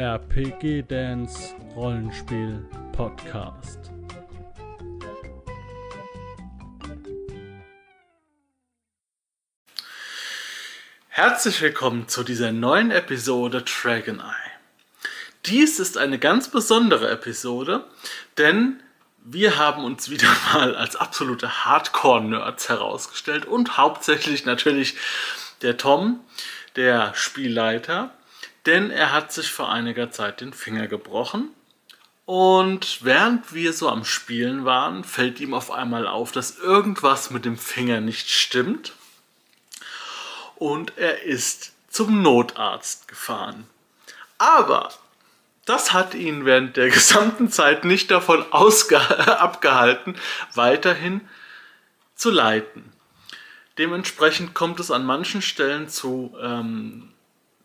RPG Dance Rollenspiel Podcast. Herzlich willkommen zu dieser neuen Episode Dragon Eye. Dies ist eine ganz besondere Episode, denn wir haben uns wieder mal als absolute Hardcore-Nerds herausgestellt und hauptsächlich natürlich der Tom, der Spielleiter, denn er hat sich vor einiger Zeit den Finger gebrochen. Und während wir so am Spielen waren, fällt ihm auf einmal auf, dass irgendwas mit dem Finger nicht stimmt. Und er ist zum Notarzt gefahren. Aber das hat ihn während der gesamten Zeit nicht davon abgehalten, weiterhin zu leiten. Dementsprechend kommt es an manchen Stellen zu ähm,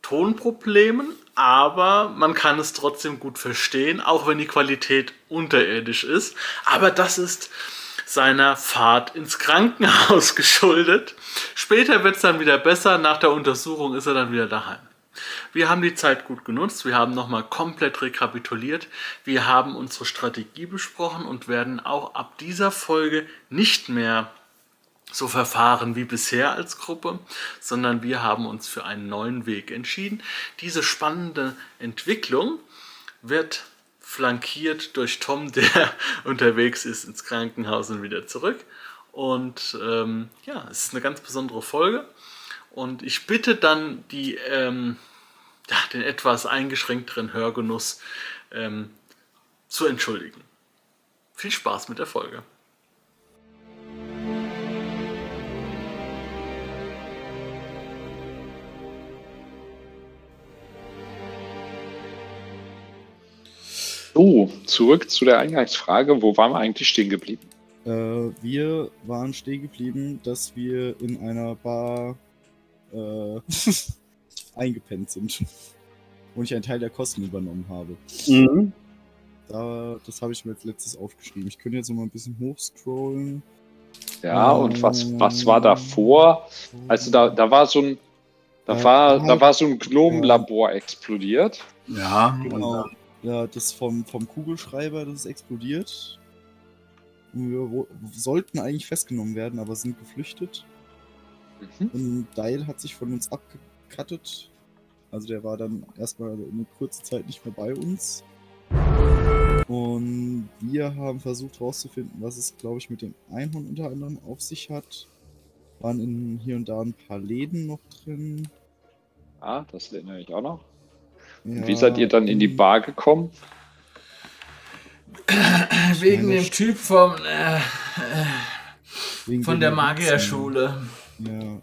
Tonproblemen, aber man kann es trotzdem gut verstehen, auch wenn die Qualität unterirdisch ist. Aber das ist seiner Fahrt ins Krankenhaus geschuldet. Später wird es dann wieder besser, nach der Untersuchung ist er dann wieder daheim. Wir haben die Zeit gut genutzt, wir haben nochmal komplett rekapituliert, wir haben unsere Strategie besprochen und werden auch ab dieser Folge nicht mehr so verfahren wie bisher als Gruppe, sondern wir haben uns für einen neuen Weg entschieden. Diese spannende Entwicklung wird flankiert durch Tom, der unterwegs ist ins Krankenhaus und wieder zurück. Und ähm, ja, es ist eine ganz besondere Folge. Und ich bitte dann die, ähm, ja, den etwas eingeschränkteren Hörgenuss ähm, zu entschuldigen. Viel Spaß mit der Folge. So, zurück zu der Eingangsfrage. Wo waren wir eigentlich stehen geblieben? Äh, wir waren stehen geblieben, dass wir in einer Bar äh, eingepennt sind und ich einen Teil der Kosten übernommen habe. Mhm. Da, das habe ich mir als letztes aufgeschrieben. Ich könnte jetzt noch mal ein bisschen hochscrollen. Ja, ähm, und was, was war davor? Also da, da war so ein da, äh, war, da war so ein Gnomenlabor explodiert. Ja, genau. Ja, das vom, vom Kugelschreiber, das ist explodiert. Wir sollten eigentlich festgenommen werden, aber sind geflüchtet. Mhm. Und Dial hat sich von uns abgekattet. Also der war dann erstmal eine kurze Zeit nicht mehr bei uns. Und wir haben versucht herauszufinden, was es, glaube ich, mit dem Einhorn unter anderem auf sich hat. Waren in hier und da ein paar Läden noch drin. Ah, das erinnere ich auch noch. Ja, Wie seid ihr dann in die Bar gekommen? Wegen dem Typ vom, äh, äh, von der Magierschule. Ja.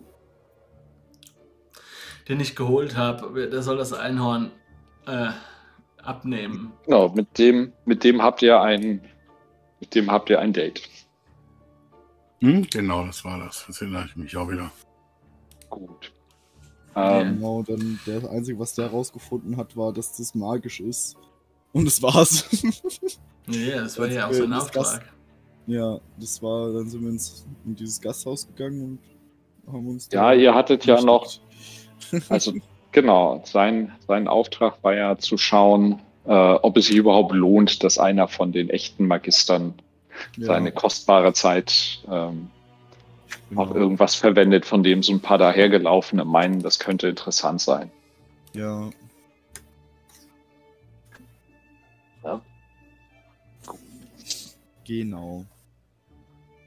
Den ich geholt habe. Der soll das Einhorn äh, abnehmen. Genau, mit dem, mit dem habt ihr ein, mit dem habt ihr ein Date. Hm, genau, das war das. Das erinnere ich mich auch wieder. Gut. Ähm, genau, dann der Einzige, was der herausgefunden hat, war, dass das magisch ist. Und das war's. nee, das war ja auch sein Auftrag. Gast, ja, das war, dann sind wir ins, in dieses Gasthaus gegangen und haben uns. Ja, ihr hattet ja noch. Also, genau, sein, sein Auftrag war ja zu schauen, äh, ob es sich überhaupt lohnt, dass einer von den echten Magistern ja. seine kostbare Zeit ähm, genau. auch irgendwas verwendet, von dem so ein paar dahergelaufene meinen, das könnte interessant sein. Ja. Ja. Genau.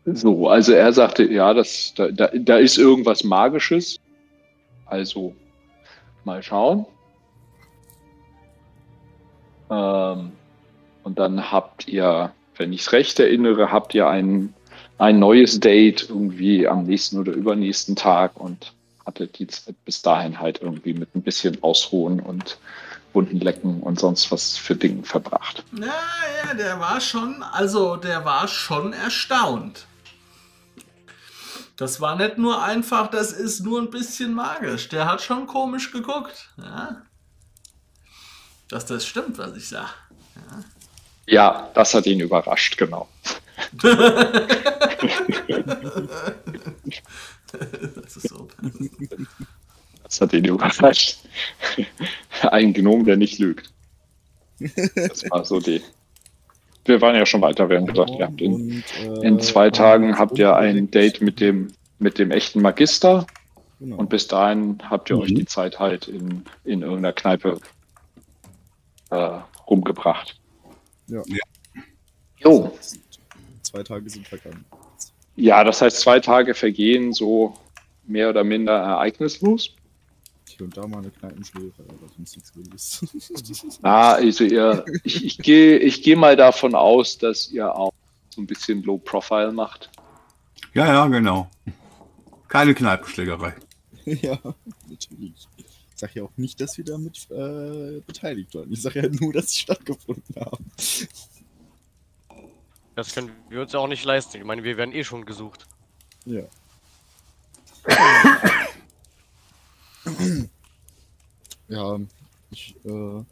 So, also er sagte, ja, das, da, da, da ist irgendwas Magisches. Also mal schauen. Ähm, und dann habt ihr, wenn ich es recht erinnere, habt ihr einen ein neues Date irgendwie am nächsten oder übernächsten Tag und hatte die Zeit bis dahin halt irgendwie mit ein bisschen Ausruhen und Wunden lecken und sonst was für Dinge verbracht. Ja, ja, der war schon, also der war schon erstaunt. Das war nicht nur einfach, das ist nur ein bisschen magisch. Der hat schon komisch geguckt. Ja? Dass das stimmt, was ich sage. Ja. ja, das hat ihn überrascht, genau das ist so. Das hat ihn überrascht. Ein Gnom, der nicht lügt. Das war so die. Wir waren ja schon weiter, wir haben gesagt, ihr habt in, in zwei Tagen habt ihr ein Date mit dem, mit dem echten Magister. Genau. Und bis dahin habt ihr mhm. euch die Zeit halt in, in irgendeiner Kneipe äh, rumgebracht. Ja. ja. Jo. Zwei Tage sind vergangen. Ja, das heißt, zwei Tage vergehen so mehr oder minder ereignislos. Hier und da mal eine Kneipenschläge, aber sonst nichts Wildes. ah, also ihr, ich, ich gehe ich geh mal davon aus, dass ihr auch so ein bisschen Low Profile macht. Ja, ja, genau. Keine Kneipenschlägerei. ja, natürlich. Ich sage ja auch nicht, dass wir damit äh, beteiligt waren. Ich sage ja nur, dass sie stattgefunden haben. Das können wir uns ja auch nicht leisten. Ich meine, wir werden eh schon gesucht. Ja. ja, ich äh,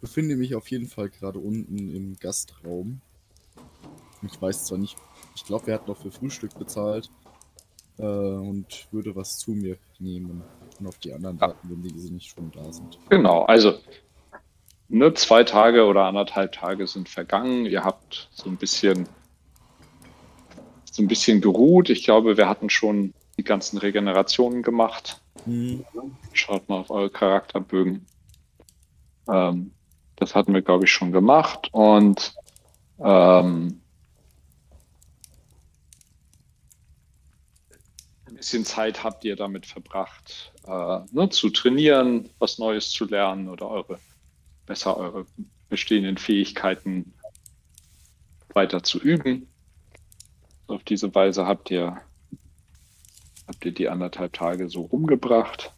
befinde mich auf jeden Fall gerade unten im Gastraum. Ich weiß zwar nicht, ich glaube, wir hatten noch für Frühstück bezahlt äh, und würde was zu mir nehmen und auf die anderen warten, wenn diese nicht schon da sind. Genau, also ne, zwei Tage oder anderthalb Tage sind vergangen. Ihr habt so ein bisschen so ein bisschen geruht. Ich glaube, wir hatten schon die ganzen Regenerationen gemacht. Mhm. Schaut mal auf eure Charakterbögen. Ähm, das hatten wir, glaube ich, schon gemacht. Und ähm, ein bisschen Zeit habt ihr damit verbracht, äh, ne, zu trainieren, was Neues zu lernen oder eure besser eure bestehenden Fähigkeiten weiter zu üben. Auf diese Weise habt ihr, habt ihr die anderthalb Tage so rumgebracht.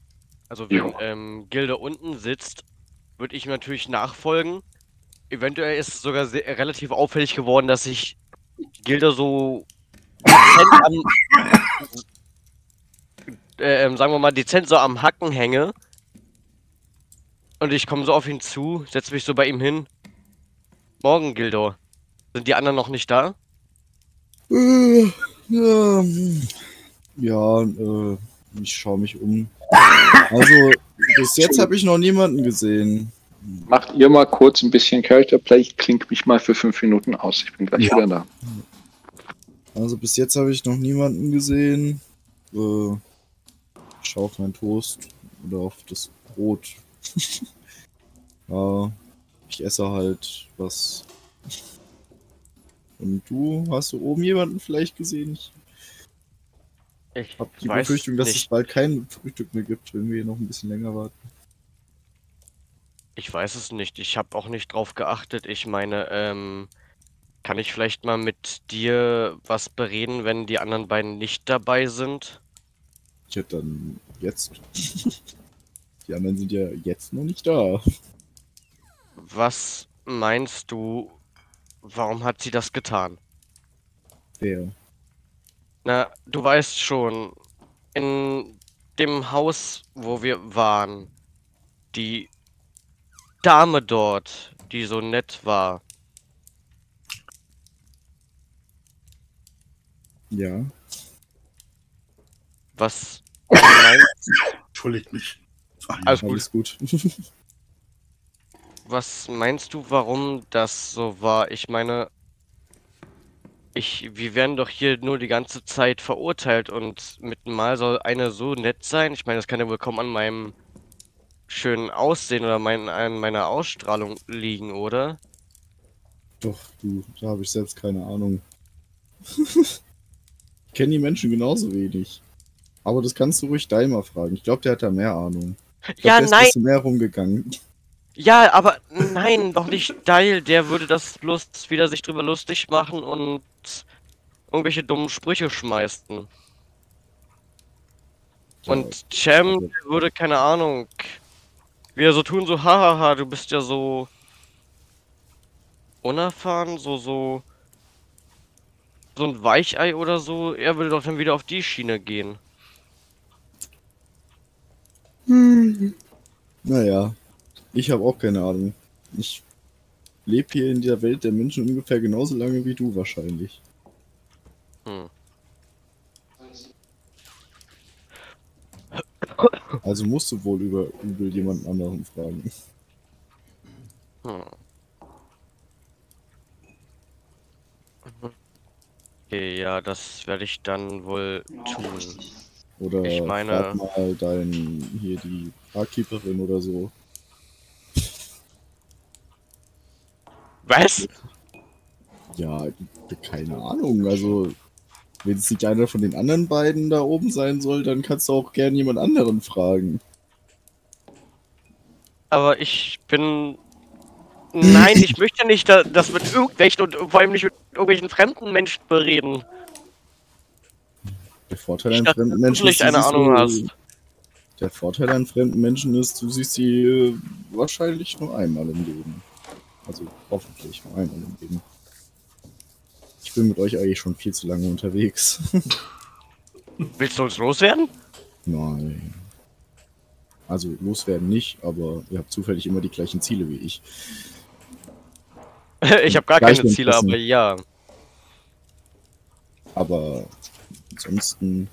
Also wenn ähm, Gilde unten sitzt, würde ich natürlich nachfolgen. Eventuell ist es sogar sehr, relativ auffällig geworden, dass ich Gilde so am, äh, sagen wir mal, dezent so am Hacken hänge und ich komme so auf ihn zu, setze mich so bei ihm hin. Morgen, Gildo. Sind die anderen noch nicht da? Äh, ja, ja äh, ich schaue mich um. Also, bis jetzt habe ich noch niemanden gesehen. Macht ihr mal kurz ein bisschen Character Play. Ich klinge mich mal für fünf Minuten aus. Ich bin gleich ja. wieder da. Also, bis jetzt habe ich noch niemanden gesehen. Äh, ich schaue auf meinen Toast oder auf das Brot, ja, ich esse halt was. Und du, hast du oben jemanden vielleicht gesehen? Ich, ich habe die Befürchtung, dass nicht. es bald kein Frühstück mehr gibt, wenn wir noch ein bisschen länger warten. Ich weiß es nicht. Ich habe auch nicht drauf geachtet. Ich meine, ähm, kann ich vielleicht mal mit dir was bereden, wenn die anderen beiden nicht dabei sind? Ich hätte dann jetzt. Die anderen sind ja jetzt noch nicht da. Was meinst du, warum hat sie das getan? Wer? Na, du weißt schon, in dem Haus, wo wir waren, die Dame dort, die so nett war. Ja. Was meinst Entschuldigt mich. Alles gut. Alles gut. Was meinst du, warum das so war? Ich meine, ich, wir werden doch hier nur die ganze Zeit verurteilt und mit Mal soll eine so nett sein. Ich meine, das kann ja wohl kaum an meinem schönen Aussehen oder mein, an meiner Ausstrahlung liegen, oder? Doch, du, da habe ich selbst keine Ahnung. ich kenne die Menschen genauso wenig. Aber das kannst du ruhig Daimler fragen. Ich glaube, der hat da mehr Ahnung. Glaub, ja, der nein. Ist mehr rumgegangen. Ja, aber nein, doch nicht Dial. Der würde das bloß wieder sich drüber lustig machen und irgendwelche dummen Sprüche schmeißen. Und Cem würde, keine Ahnung, wieder so tun, so, hahaha, du bist ja so unerfahren, so, so, so ein Weichei oder so. Er würde doch dann wieder auf die Schiene gehen. Hm. Naja, ich habe auch keine Ahnung. Ich lebe hier in dieser Welt der Menschen ungefähr genauso lange wie du wahrscheinlich. Hm. Also musst du wohl über übel jemanden anderen fragen. Hm. Okay, ja, das werde ich dann wohl tun. Oder Ich meine- frag mal dein, hier die Barkeeperin oder so. Was? Ja, keine Ahnung. Also, wenn es nicht einer von den anderen beiden da oben sein soll, dann kannst du auch gern jemand anderen fragen. Aber ich bin. Nein, ich möchte nicht da, das mit irgendwelchen und vor allem nicht mit irgendwelchen fremden Menschen bereden. Der Vorteil an fremden Menschen ist, eine du siehst Ahnung hast. Der Vorteil an fremden Menschen ist, du siehst sie äh, wahrscheinlich nur einmal im Leben. Also hoffentlich nur einmal im Leben. Ich bin mit euch eigentlich schon viel zu lange unterwegs. Willst du uns loswerden? Nein. Also loswerden nicht, aber ihr habt zufällig immer die gleichen Ziele wie ich. ich habe gar Gleich keine Ziele, aber ja. Aber ansonsten,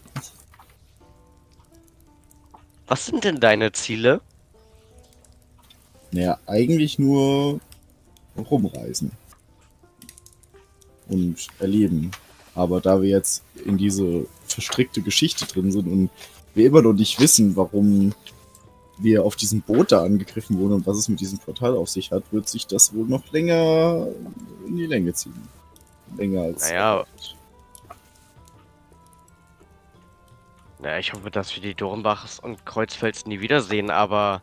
Was sind denn deine Ziele? naja, eigentlich nur rumreisen. Und erleben. Aber da wir jetzt in diese verstrickte Geschichte drin sind und wir immer noch nicht wissen, warum wir auf diesem Boot da angegriffen wurden und was es mit diesem Portal auf sich hat, wird sich das wohl noch länger in die Länge ziehen. Länger als. Naja. Naja, ich hoffe, dass wir die Dornbachs und Kreuzfels nie wiedersehen, aber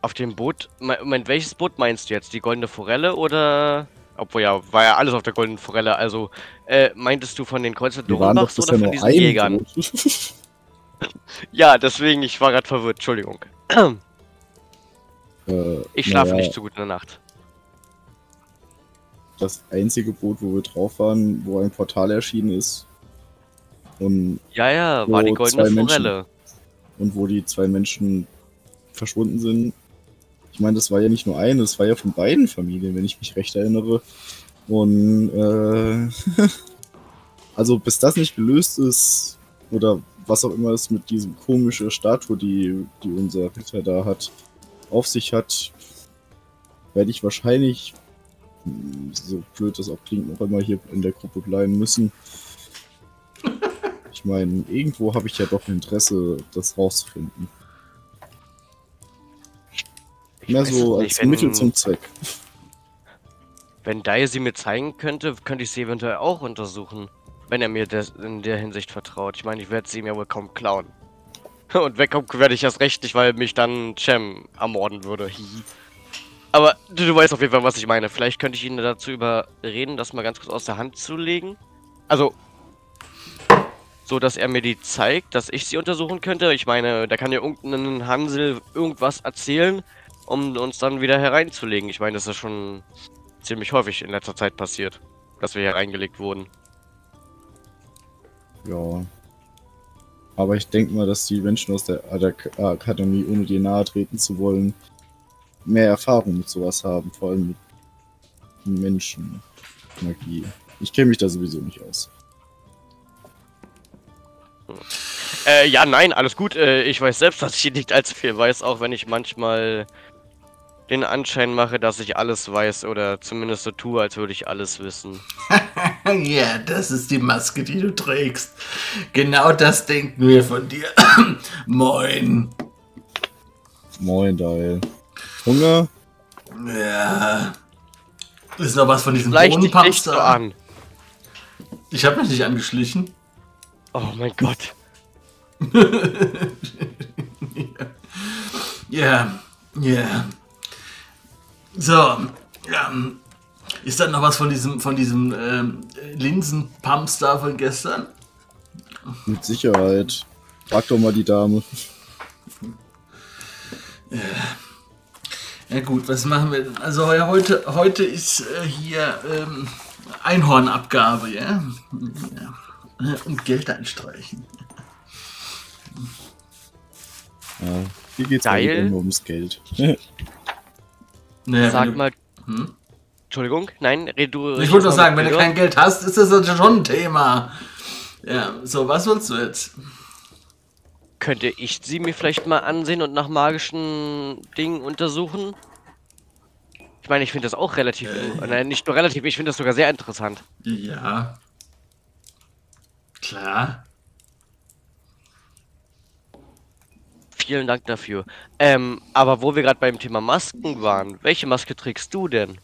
auf dem Boot. Me- Moment, welches Boot meinst du jetzt? Die Goldene Forelle oder. Obwohl ja, war ja alles auf der Goldenen Forelle. Also, äh, meintest du von den doch Dornbachs oder von diesen Jägern? Ja, deswegen, ich war gerade verwirrt, Entschuldigung. Äh, Ich schlafe naja, nicht so gut in der Nacht. Das einzige Boot, wo wir drauf waren, wo ein Portal erschienen ist. Und, Ja, ja, war die Goldene zwei Menschen- Forelle. und wo die zwei Menschen verschwunden sind. Ich meine, das war ja nicht nur eine, das war ja von beiden Familien, wenn ich mich recht erinnere. Und äh, also bis das nicht gelöst ist, oder was auch immer es mit diesem komischen Statue, die, die unser Ritter da hat, auf sich hat, werde ich wahrscheinlich, mh, so blöd das auch klingt, noch immer hier in der Gruppe bleiben müssen. Ich meine, irgendwo habe ich ja doch ein Interesse, das rauszufinden. Ich Mehr so es als nicht, Mittel wenn- zum Zweck. Wenn Dai sie mir zeigen könnte, könnte ich sie eventuell auch untersuchen. Wenn er mir des, in der Hinsicht vertraut. Ich meine, ich werde sie mir wohl kaum klauen. Und wegkommen werde ich erst recht nicht, weil mich dann Cem ermorden würde. Aber du, du weißt auf jeden Fall, was ich meine. Vielleicht könnte ich ihn dazu überreden, das mal ganz kurz aus der Hand zu legen. Also, so dass er mir die zeigt, dass ich sie untersuchen könnte. Ich meine, da kann ja irgendein Hansel irgendwas erzählen, um uns dann wieder hereinzulegen. Ich meine, das ist schon ziemlich häufig in letzter Zeit passiert, dass wir hier reingelegt wurden. Ja. Aber ich denke mal, dass die Menschen aus der Adak- Akademie, ohne dir nahe treten zu wollen, mehr Erfahrung mit sowas haben, vor allem mit Menschenmagie. Ich kenne mich da sowieso nicht aus. Äh, ja, nein, alles gut. Äh, ich weiß selbst, dass ich nicht allzu viel weiß, auch wenn ich manchmal den Anschein mache, dass ich alles weiß oder zumindest so tue, als würde ich alles wissen. Ja, das ist die Maske, die du trägst. Genau das denken wir von dir. Moin. Moin, Dial. Hunger? Ja. Ist noch was von diesem nicht so an. Ich habe mich nicht angeschlichen. Oh mein Gott. Ja, ja. So, ja. Ist da noch was von diesem, von diesem ähm, Linsenpumps da von gestern? Mit Sicherheit. Frag doch mal die Dame. Ja gut, was machen wir denn? Also ja, heute, heute ist äh, hier ähm, Einhornabgabe, ja? ja. Und Geld einstreichen. Ja, hier geht's Geil. nur ums Geld. Naja, Sag du- mal. Hm? Entschuldigung, nein, red du. Ich wollte doch sagen, wenn du kein Geld hast, ist das ja schon ein Thema. Ja, so, was willst du jetzt? Könnte ich sie mir vielleicht mal ansehen und nach magischen Dingen untersuchen? Ich meine, ich finde das auch relativ, äh, nein, nicht nur relativ, ich finde das sogar sehr interessant. Ja. Klar. Vielen Dank dafür. Ähm, aber wo wir gerade beim Thema Masken waren, welche Maske trägst du denn?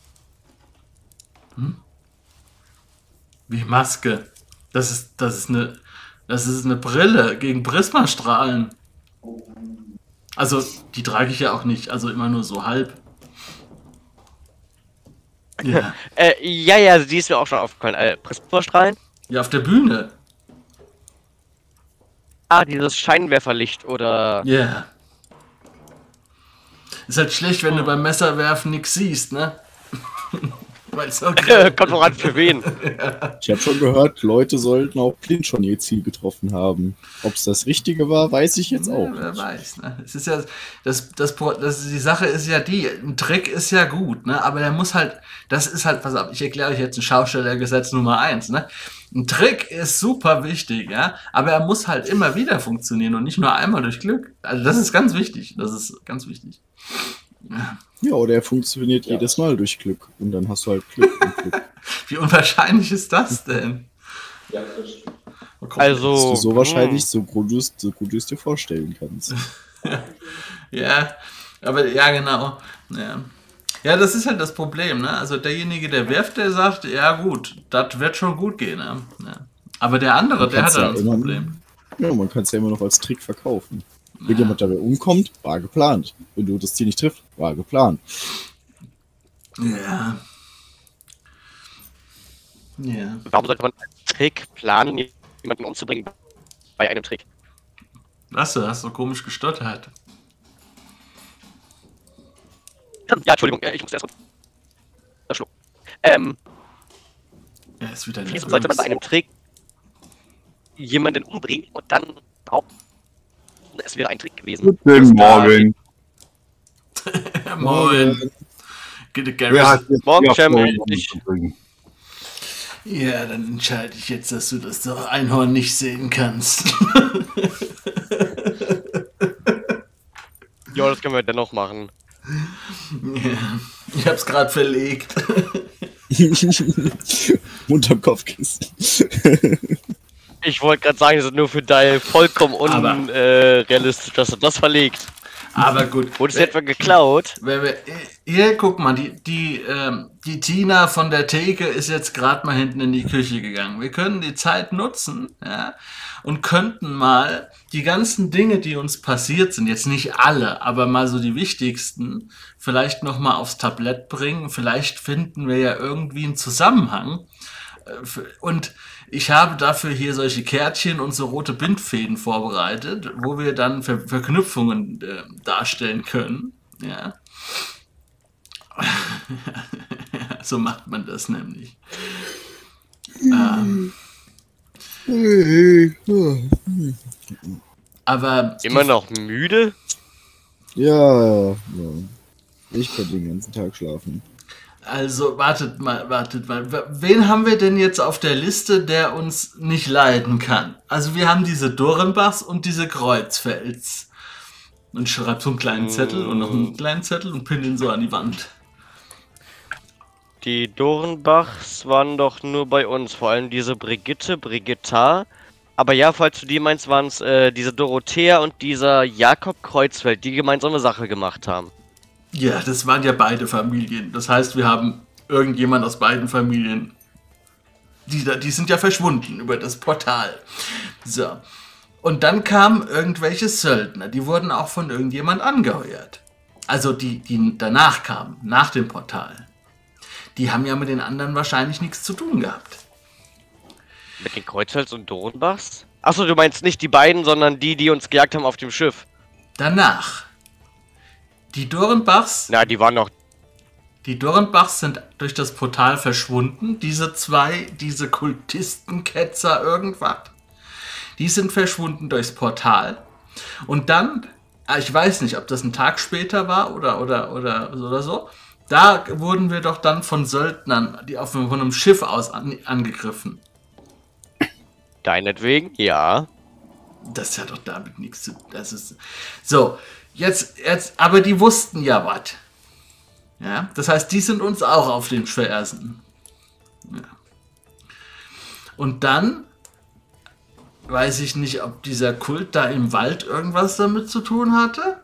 Hm? Wie Maske? Das ist, das ist eine, das ist eine Brille gegen Prismastrahlen. Also, die trage ich ja auch nicht, also immer nur so halb. Ja. äh, ja, ja, die ist mir auch schon aufgefallen. Äh, Prismastrahlen? Ja, auf der Bühne. Ah, dieses Scheinwerferlicht oder. Ja. Yeah. Ist halt schlecht, wenn du beim Messerwerfen nichts siehst, ne? okay. Kommt noch an für wen. Ich habe schon gehört, Leute sollten auch blind schon ihr Ziel getroffen haben. Ob es das Richtige war, weiß ich jetzt auch. Ja, wer weiß. Ne? Es ist ja, das, das, das, die Sache ist ja die, ein Trick ist ja gut, ne? aber der muss halt, das ist halt, pass auf, ich erkläre euch jetzt ein Schaustellergesetz Nummer eins. Ne? Ein Trick ist super wichtig, ja, aber er muss halt immer wieder funktionieren und nicht nur einmal durch Glück. Also das ist ganz wichtig, das ist ganz wichtig. Ja. Ja, oder er funktioniert ja. jedes Mal durch Glück. Und dann hast du halt Glück und Glück. Wie unwahrscheinlich ist das denn? Ja, das also. Das ist so wahrscheinlich, hm. so gut, so gut du es dir vorstellen kannst. ja, aber ja, genau. Ja. Ja, das ist halt das Problem. Ne? Also derjenige, der wirft, der sagt, ja gut, das wird schon gut gehen. Ne? Ja. Aber der andere, der hat dann ja das Problem. Ja, man kann es ja immer noch als Trick verkaufen. Wenn jemand dabei umkommt, war geplant. Wenn du das Ziel nicht triffst, war geplant. Ja. Ja. Warum sollte man einen Trick planen, jemanden umzubringen bei einem Trick? Was, du hast so komisch gestottert. Ja, Entschuldigung, ich muss erst verschlucken. Ähm. Ja, ist wieder Wieso sollte man bei einem Trick jemanden umbringen und dann behaupten, es wäre ein Trick gewesen. Guten Morgen. Moin. Morgen, Champion. Ja, dann entscheide ich jetzt, dass du das Einhorn nicht sehen kannst. ja, das können wir dennoch machen. Ja, ich hab's gerade verlegt. Unterm Kopfkissen. Ich wollte gerade sagen, das ist nur für Dial vollkommen unrealistisch, äh, dass er das verlegt. Aber gut. Wurde es etwa geklaut? hier, guck mal, die, die, ähm, die Tina von der Theke ist jetzt gerade mal hinten in die Küche gegangen. Wir können die Zeit nutzen, ja, und könnten mal die ganzen Dinge, die uns passiert sind, jetzt nicht alle, aber mal so die wichtigsten, vielleicht nochmal aufs Tablett bringen. Vielleicht finden wir ja irgendwie einen Zusammenhang. Äh, und ich habe dafür hier solche Kärtchen und so rote Bindfäden vorbereitet, wo wir dann Ver Verknüpfungen äh, darstellen können. Ja. so macht man das nämlich. Ähm. Aber. Immer noch müde? Ja, ja. Ich kann den ganzen Tag schlafen. Also wartet mal, wartet mal. Wen haben wir denn jetzt auf der Liste, der uns nicht leiden kann? Also wir haben diese Dorenbachs und diese Kreuzfels. Und schreibt so einen kleinen Zettel und noch einen kleinen Zettel und pinnt ihn so an die Wand. Die Dorenbachs waren doch nur bei uns, vor allem diese Brigitte, Brigitta. Aber ja, falls du die meinst, waren es äh, diese Dorothea und dieser Jakob Kreuzfeld, die gemeinsame Sache gemacht haben. Ja, das waren ja beide Familien. Das heißt, wir haben irgendjemand aus beiden Familien. Die, die sind ja verschwunden über das Portal. So. Und dann kamen irgendwelche Söldner. Die wurden auch von irgendjemand angeheuert. Also die, die danach kamen, nach dem Portal. Die haben ja mit den anderen wahrscheinlich nichts zu tun gehabt. Mit den Kreuzholz und Dornbachs? Achso, du meinst nicht die beiden, sondern die, die uns gejagt haben auf dem Schiff. Danach. Die Dürrenbachs. Na, die waren noch. Die Dürrenbachs sind durch das Portal verschwunden. Diese zwei, diese Kultistenketzer, irgendwas. Die sind verschwunden durchs Portal. Und dann, ah, ich weiß nicht, ob das ein Tag später war oder, oder, oder, oder so. Da wurden wir doch dann von Söldnern, die auf von einem Schiff aus an, angegriffen. Deinetwegen, ja. Das hat doch damit nichts zu tun. Das ist so. Jetzt, jetzt, aber die wussten ja was. Ja, das heißt, die sind uns auch auf den Fersen. Ja. Und dann weiß ich nicht, ob dieser Kult da im Wald irgendwas damit zu tun hatte.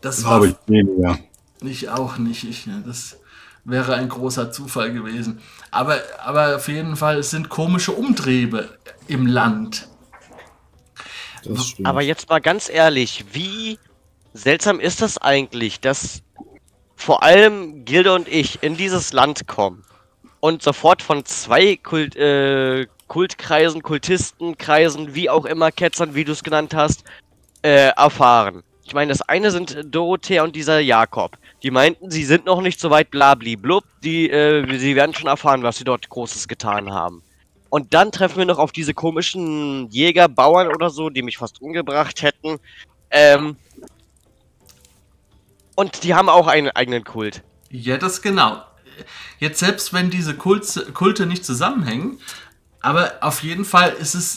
Das Glaube ich weniger. Ich auch nicht. Ich, das wäre ein großer Zufall gewesen. Aber, aber auf jeden Fall, es sind komische Umtriebe im Land. Aber jetzt mal ganz ehrlich, wie seltsam ist das eigentlich, dass vor allem Gilde und ich in dieses Land kommen und sofort von zwei Kult, äh, Kultkreisen, Kultistenkreisen, wie auch immer, Ketzern, wie du es genannt hast, äh, erfahren. Ich meine, das eine sind Dorothea und dieser Jakob. Die meinten, sie sind noch nicht so weit, blabli blub. Die, äh, sie werden schon erfahren, was sie dort Großes getan haben. Und dann treffen wir noch auf diese komischen Jäger, Bauern oder so, die mich fast umgebracht hätten. Ähm, und die haben auch einen eigenen Kult. Ja, das genau. Jetzt selbst wenn diese Kulte, Kulte nicht zusammenhängen, aber auf jeden Fall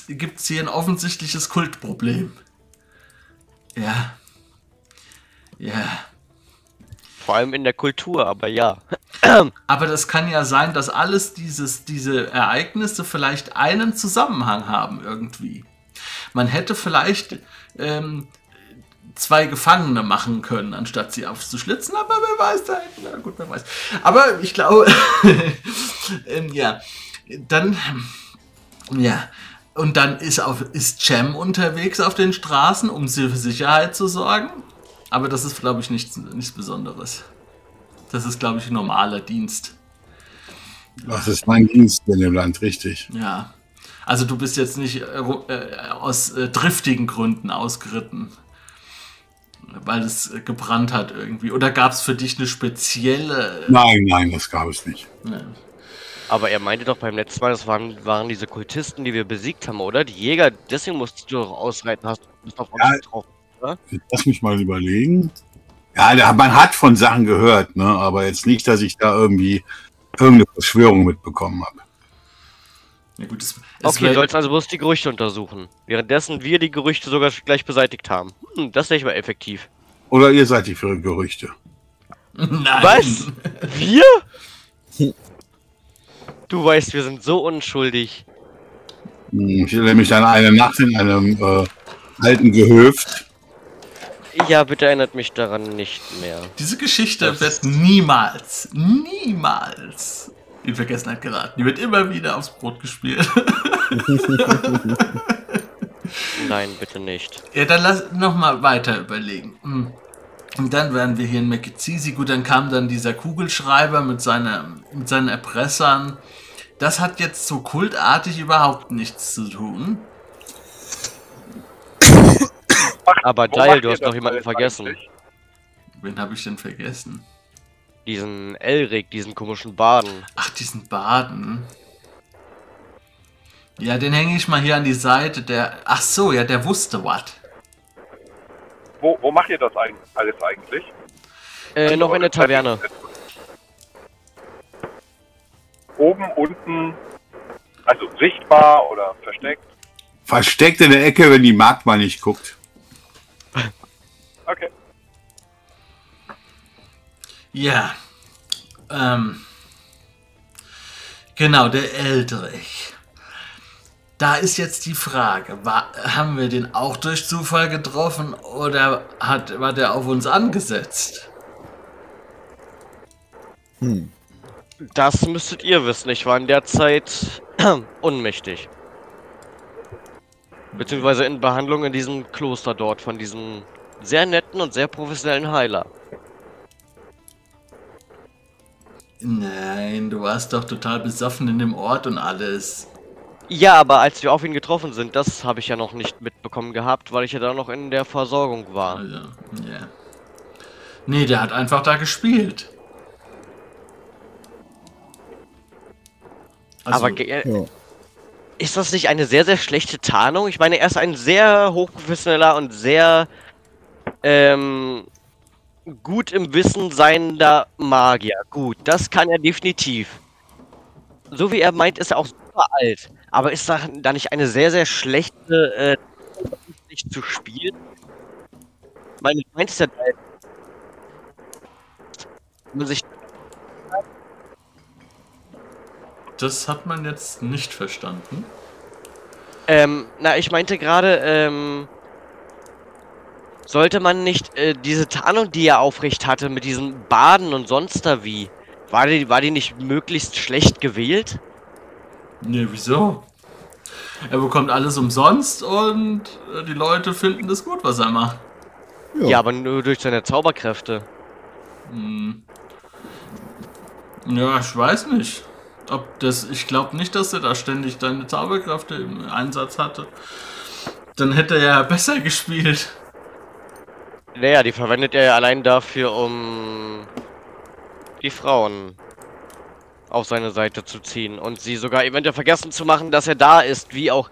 gibt es hier ein offensichtliches Kultproblem. Ja. Ja. Vor allem in der Kultur, aber ja. Aber das kann ja sein, dass alles dieses, diese Ereignisse vielleicht einen Zusammenhang haben irgendwie. Man hätte vielleicht ähm, zwei Gefangene machen können, anstatt sie aufzuschlitzen, aber wer weiß da, na gut, wer weiß. Aber ich glaube, ähm, ja, dann, ja, und dann ist, auf, ist Cem unterwegs auf den Straßen, um für Sicherheit zu sorgen. Aber das ist, glaube ich, nichts, nichts Besonderes. Das ist, glaube ich, ein normaler Dienst. Das ist mein Dienst in dem Land, richtig. Ja. Also du bist jetzt nicht äh, äh aus äh, driftigen Gründen ausgeritten, weil es äh, gebrannt hat irgendwie. Oder gab es für dich eine spezielle... Nein, nein, das gab es nicht. Ja. Aber er meinte doch beim letzten Mal, das waren, waren diese Kultisten, die wir besiegt haben, oder? Die Jäger, deswegen musstest du doch ausreiten, hast du doch ja, drauf oder? Lass mich mal überlegen. Ja, man hat von Sachen gehört, ne? aber jetzt nicht, dass ich da irgendwie irgendeine Verschwörung mitbekommen habe. Ja, gut, es, es okay, du sollst also bloß die Gerüchte untersuchen. Währenddessen wir die Gerüchte sogar gleich beseitigt haben. Hm, das wäre ich mal effektiv. Oder ihr seid die für Gerüchte. Nein. Was? Wir? Du weißt, wir sind so unschuldig. Hm, ich erinnere mich an eine Nacht in einem äh, alten Gehöft. Ja, bitte erinnert mich daran nicht mehr. Diese Geschichte das wird niemals, niemals in Vergessenheit geraten. Die wird immer wieder aufs Brot gespielt. Nein, bitte nicht. Ja, dann lass nochmal weiter überlegen. Hm. Und dann werden wir hier in Mekizisi. Gut, dann kam dann dieser Kugelschreiber mit, seiner, mit seinen Erpressern. Das hat jetzt so kultartig überhaupt nichts zu tun. Aber Dial, du hast noch jemanden vergessen. Eigentlich? Wen habe ich denn vergessen? Diesen Elric, diesen komischen Baden. Ach, diesen Baden. Ja, den hänge ich mal hier an die Seite. Der. Ach so, ja, der wusste was. Wo, wo macht ihr das alles eigentlich? Äh, noch in der Taverne. Oben, unten, also sichtbar oder versteckt? Versteckt in der Ecke, wenn die Magd mal nicht guckt. Okay. Ja. Ähm. Genau, der Eldrich. Da ist jetzt die Frage, war, haben wir den auch durch Zufall getroffen oder hat, war der auf uns angesetzt? Hm. Das müsstet ihr wissen. Ich war in der Zeit unmächtig. Beziehungsweise in Behandlung in diesem Kloster dort von diesem sehr netten und sehr professionellen Heiler. Nein, du warst doch total besoffen in dem Ort und alles. Ja, aber als wir auf ihn getroffen sind, das habe ich ja noch nicht mitbekommen gehabt, weil ich ja da noch in der Versorgung war. Also, ja. Nee, der hat einfach da gespielt. Also, aber ja. ist das nicht eine sehr, sehr schlechte Tarnung? Ich meine, er ist ein sehr hochprofessioneller und sehr ähm, gut im Wissen seiender Magier. Gut, das kann er definitiv. So wie er meint, ist er auch super alt. Aber ist da, da nicht eine sehr, sehr schlechte äh, nicht zu spielen? Meine, du meinst ja, man sich Das hat man jetzt nicht verstanden. Ähm, na, ich meinte gerade, ähm, sollte man nicht äh, diese Tarnung, die er aufrecht hatte, mit diesen Baden und sonst da wie, war die, war die nicht möglichst schlecht gewählt? Nee, wieso? Er bekommt alles umsonst und äh, die Leute finden das gut, was er macht. Ja, aber nur durch seine Zauberkräfte. Hm. Ja, ich weiß nicht. Ob das. Ich glaube nicht, dass er da ständig deine Zauberkräfte im Einsatz hatte. Dann hätte er ja besser gespielt. Naja, die verwendet er ja allein dafür, um die Frauen auf seine Seite zu ziehen und sie sogar eventuell vergessen zu machen, dass er da ist, wie auch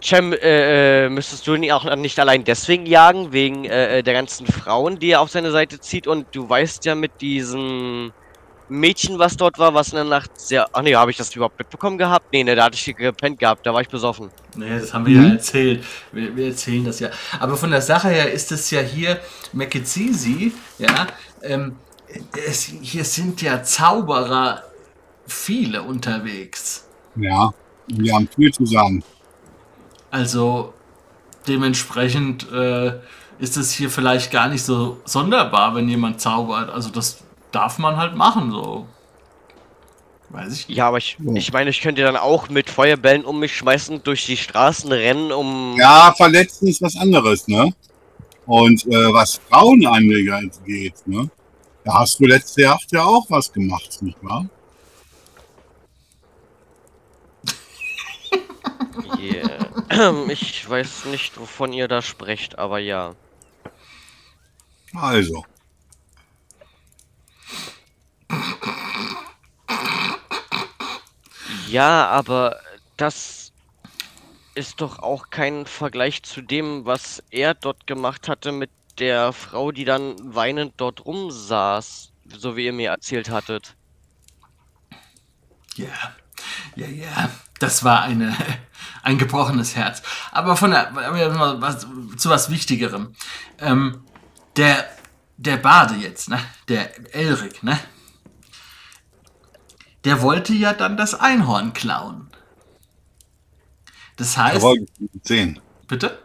Cem, äh, äh, müsstest du ihn auch nicht allein deswegen jagen, wegen äh, äh, der ganzen Frauen, die er auf seine Seite zieht und du weißt ja mit diesem Mädchen, was dort war, was in der Nacht sehr... Ach nee, habe ich das überhaupt mitbekommen gehabt? Nee, ne, da hatte ich gepennt gehabt, da war ich besoffen. Nee, das haben wir ja erzählt. Wir, wir erzählen das ja. Aber von der Sache her ist es ja hier Mekezisi, ja, ähm, es, hier sind ja Zauberer viele unterwegs. Ja, wir haben viel zu sagen. Also dementsprechend äh, ist es hier vielleicht gar nicht so sonderbar, wenn jemand zaubert. Also das darf man halt machen, so. Weiß ich nicht. Ja, aber ich, ich meine, ich könnte dann auch mit Feuerbällen um mich schmeißen, durch die Straßen rennen, um... Ja, verletzen ist was anderes, ne? Und äh, was Frauen angeht, ne? Da hast du letzte Nacht ja auch was gemacht, nicht wahr? Yeah. Ich weiß nicht, wovon ihr da sprecht, aber ja. Also. Ja, aber das ist doch auch kein Vergleich zu dem, was er dort gemacht hatte mit der Frau, die dann weinend dort rumsaß, so wie ihr mir erzählt hattet. Ja, ja, ja. Das war eine, ein gebrochenes Herz. Aber von der, was, zu was Wichtigerem. Ähm, der, der Bade jetzt, ne? Der Elric, ne? Der wollte ja dann das Einhorn klauen. Das Er heißt. wollte es unbedingt sehen. Bitte?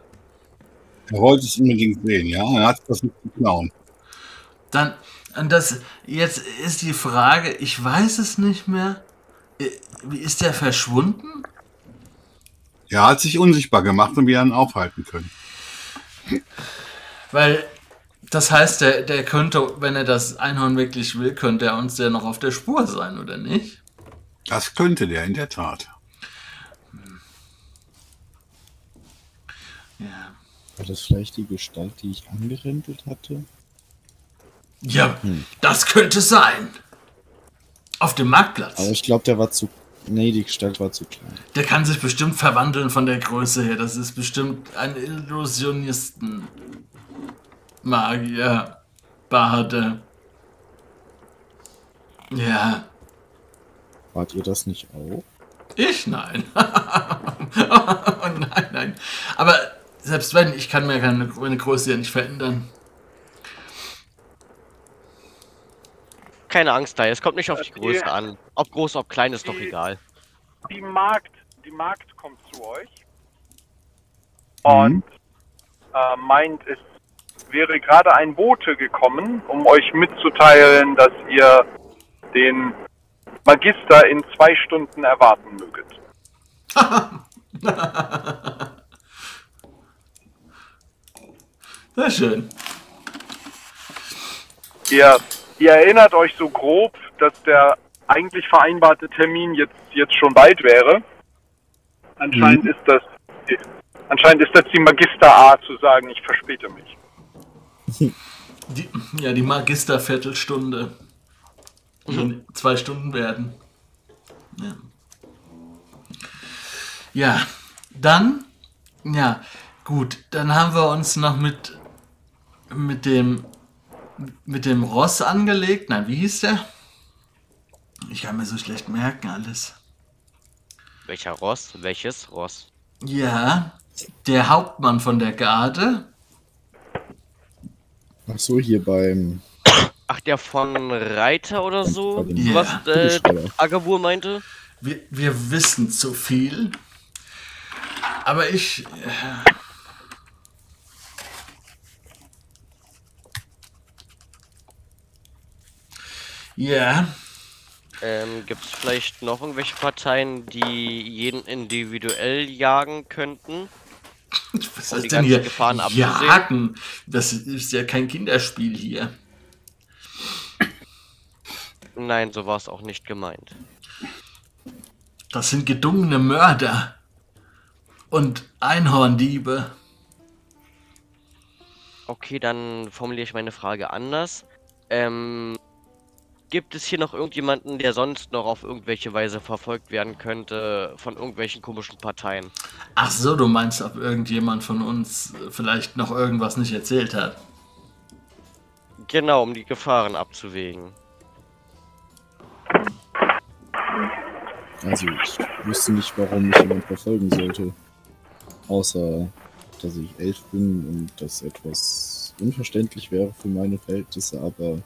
Er wollte es unbedingt sehen, ja. Er hat das nicht geklaut. Dann, und das, jetzt ist die Frage, ich weiß es nicht mehr. Äh, Wie ist der verschwunden? Er hat sich unsichtbar gemacht und wir ihn aufhalten können. Weil, das heißt, der, der könnte, wenn er das Einhorn wirklich will, könnte er uns ja noch auf der Spur sein, oder nicht? Das könnte der in der Tat. Ja. War das vielleicht die Gestalt, die ich angerempelt hatte? Ja, Hm. das könnte sein. Auf dem Marktplatz. Aber ich glaube, der war zu. Nee, die Gestalt war zu klein. Der kann sich bestimmt verwandeln von der Größe her. Das ist bestimmt ein Illusionisten. Magier. Bade. Ja. Wart ihr das nicht auch? Ich nein. oh nein, nein. Aber selbst wenn, ich kann mir keine, meine Größe ja nicht verändern. Keine Angst da, es kommt nicht auf die. Größe an. Ob groß, ob klein, ist doch egal. Die Magd, die Magd kommt zu euch und äh, meint, es wäre gerade ein Bote gekommen, um euch mitzuteilen, dass ihr den Magister in zwei Stunden erwarten möget. Sehr schön. Ihr, ihr erinnert euch so grob, dass der eigentlich vereinbarte Termin jetzt, jetzt schon bald wäre. Anscheinend ist das anscheinend ist das die Magister A zu sagen, ich verspäte mich. Die, ja, die Magisterviertelstunde. Mhm. Zwei Stunden werden. Ja. ja, dann, ja, gut, dann haben wir uns noch mit, mit dem, mit dem Ross angelegt. Nein, wie hieß der? Ich kann mir so schlecht merken alles. Welcher Ross? Welches Ross? Ja, der Hauptmann von der Garde. Ach so, hier beim. Ach, der von Reiter oder so? Ja. Was äh. Agavur meinte? Wir, wir wissen zu viel. Aber ich. Äh, ja, Ähm, Gibt es vielleicht noch irgendwelche Parteien, die jeden individuell jagen könnten? was ist denn hier? Gefahren? Jagen. Das ist ja kein Kinderspiel hier. Nein, so war es auch nicht gemeint. Das sind gedungene Mörder. Und Einhorndiebe. Okay, dann formuliere ich meine Frage anders. Ähm, gibt es hier noch irgendjemanden, der sonst noch auf irgendwelche Weise verfolgt werden könnte von irgendwelchen komischen Parteien? Ach so, du meinst, ob irgendjemand von uns vielleicht noch irgendwas nicht erzählt hat. Genau, um die Gefahren abzuwägen. Also ich wüsste nicht, warum mich jemand verfolgen sollte. Außer, dass ich elf bin und das etwas unverständlich wäre für meine Verhältnisse, aber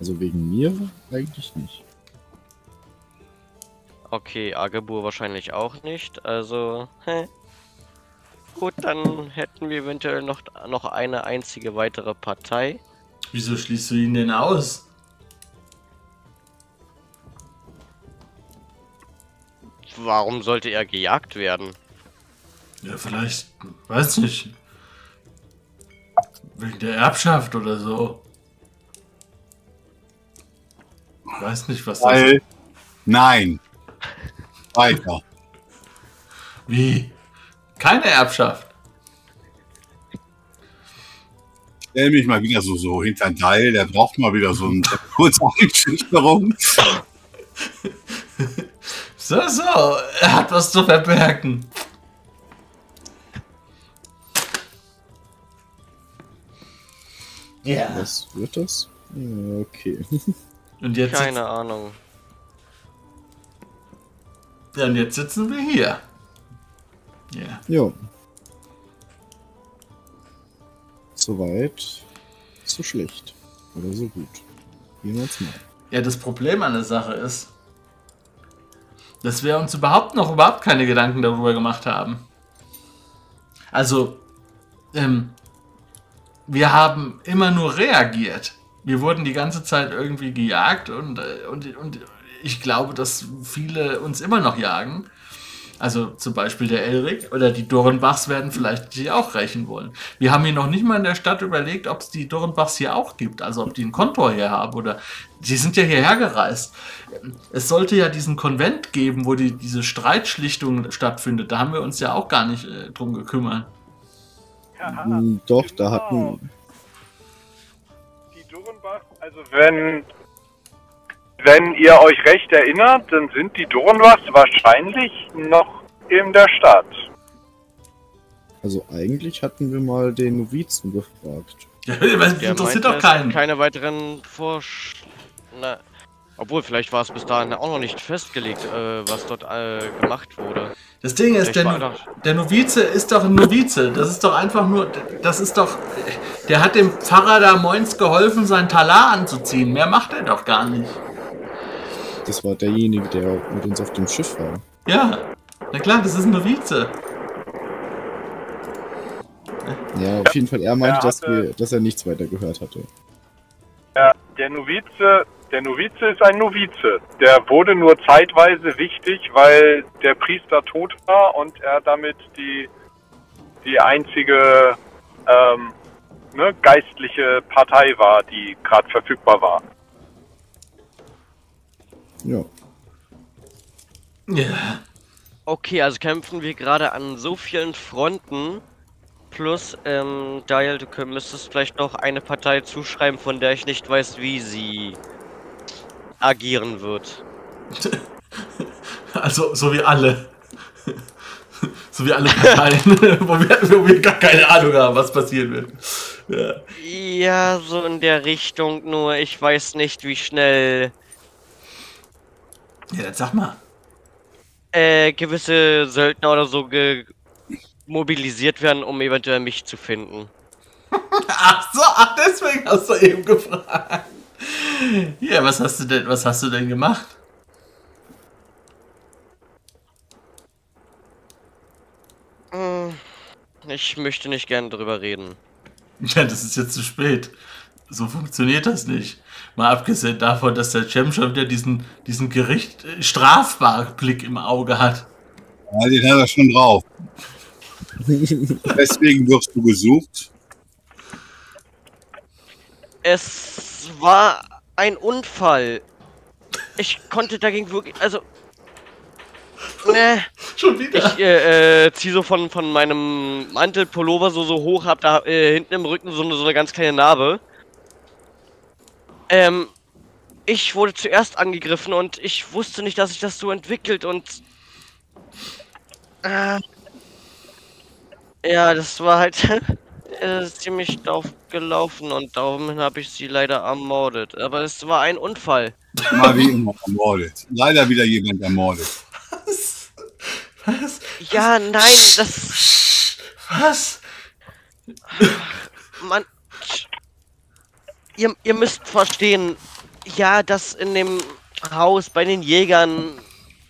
also wegen mir eigentlich nicht. Okay, Agebur wahrscheinlich auch nicht, also, hä. Gut, dann hätten wir eventuell noch, noch eine einzige weitere Partei. Wieso schließt du ihn denn aus? Warum sollte er gejagt werden? Ja, vielleicht, weiß nicht. Wegen der Erbschaft oder so. Weiß nicht, was das Weil, nein. Weiter. Wie? Keine Erbschaft. Stell mich mal wieder so, so hinter den Teil, der braucht mal wieder so eine kurze Einschüchterung. So, so, er hat was zu verbergen. Ja. Was wird das? Okay. Und jetzt, Keine Ahnung. ja, und jetzt sitzen wir hier. Ja. Ja. Soweit, so schlecht. Oder so gut. Wie man es mal. Ja, das Problem an der Sache ist, dass wir uns überhaupt noch überhaupt keine Gedanken darüber gemacht haben. Also, ähm, wir haben immer nur reagiert. Wir wurden die ganze Zeit irgendwie gejagt und, äh, und, und ich glaube, dass viele uns immer noch jagen. Also zum Beispiel der Elric oder die Dornbachs werden vielleicht sich auch rächen wollen. Wir haben hier noch nicht mal in der Stadt überlegt, ob es die Dornbachs hier auch gibt. Also ob die einen Kontor hier haben oder... Sie sind ja hierher gereist. Es sollte ja diesen Konvent geben, wo die, diese Streitschlichtung stattfindet. Da haben wir uns ja auch gar nicht äh, drum gekümmert. Hm, Doch, da hatten. Also wenn, wenn ihr euch recht erinnert, dann sind die Durrenbachs wahrscheinlich noch in der Stadt. Also eigentlich hatten wir mal den Novizen gefragt. Ja, das interessiert meinte, doch keinen. Keine weiteren Vorsch... Obwohl, vielleicht war es bis dahin auch noch nicht festgelegt, äh, was dort äh, gemacht wurde. Das Ding ist, der, No- der Novize ist doch ein Novize. Das ist doch einfach nur, das ist doch, der hat dem Pfarrer da moins geholfen, sein Talar anzuziehen. Mehr macht er doch gar nicht. Das war derjenige, der mit uns auf dem Schiff war. Ja, na klar, das ist ein Novize. Ja, auf jeden Fall, er meinte, Er dass, wir, dass er nichts weiter gehört hatte. Ja, der Novize, der Novize ist ein Novize. Der wurde nur zeitweise wichtig, weil der Priester tot war und er damit die, die einzige ähm, ne, geistliche Partei war, die gerade verfügbar war. Ja. Ja. Okay, also kämpfen wir gerade an so vielen Fronten. Plus, ähm, Dial, du müsstest vielleicht noch eine Partei zuschreiben, von der ich nicht weiß, wie sie agieren wird. Also, so wie alle. So wie alle Parteien, wo, wir, wo wir gar keine Ahnung haben, was passieren wird. Ja. Ja, so in der Richtung, nur ich weiß nicht, wie schnell ja, jetzt sag mal. äh, gewisse Söldner oder so ge mobilisiert werden, um eventuell mich zu finden. Ach so, ach, deswegen hast du eben gefragt. Ja, was hast du denn, was hast du denn gemacht? Hm, Ich möchte nicht gerne drüber reden. Ja, das ist jetzt zu spät. So funktioniert das nicht. Mal abgesehen davon, dass der Cem schon wieder diesen, diesen Gericht äh, strafbaren Blick im Auge hat. Ja, den hat er schon drauf. Deswegen wirst du gesucht. Es war ein Unfall. Ich konnte dagegen wirklich, also. Ne, Schon wieder. ich äh, äh, zieh so von, von meinem Mantelpullover so, so hoch, hab da äh, hinten im Rücken so eine, so eine ganz kleine Narbe. Ähm, ich wurde zuerst angegriffen und ich wusste nicht, dass sich das so entwickelt und. Äh, ja, das war halt äh, ziemlich doof gelaufen und darum habe ich sie leider ermordet. Aber es war ein Unfall. Mal wie immer ermordet. Leider wieder jemand ermordet. Was? Was? Ja, nein, das. Was? Man. Ihr, ihr müsst verstehen, ja, das in dem Haus bei den Jägern,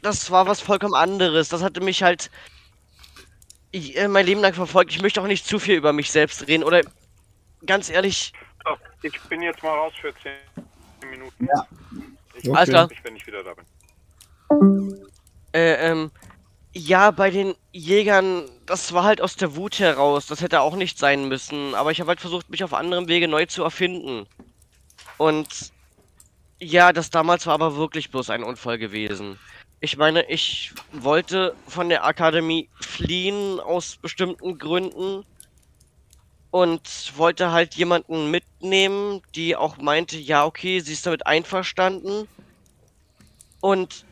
das war was vollkommen anderes. Das hatte mich halt ich, äh, mein Leben lang verfolgt. Ich möchte auch nicht zu viel über mich selbst reden. Oder ganz ehrlich, So, ich bin jetzt mal raus für 10 Minuten. Ja. Ich Alles klar. mich, wenn ich wieder da bin. Äh, ähm, ja, bei den Jägern, das war halt aus der Wut heraus. Das hätte auch nicht sein müssen. Aber ich habe halt versucht, mich auf anderem Wege neu zu erfinden. Und ja, das damals war aber wirklich bloß ein Unfall gewesen. Ich meine, ich wollte von der Akademie fliehen aus bestimmten Gründen. Und wollte halt jemanden mitnehmen, die auch meinte, ja, okay, sie ist damit einverstanden. Und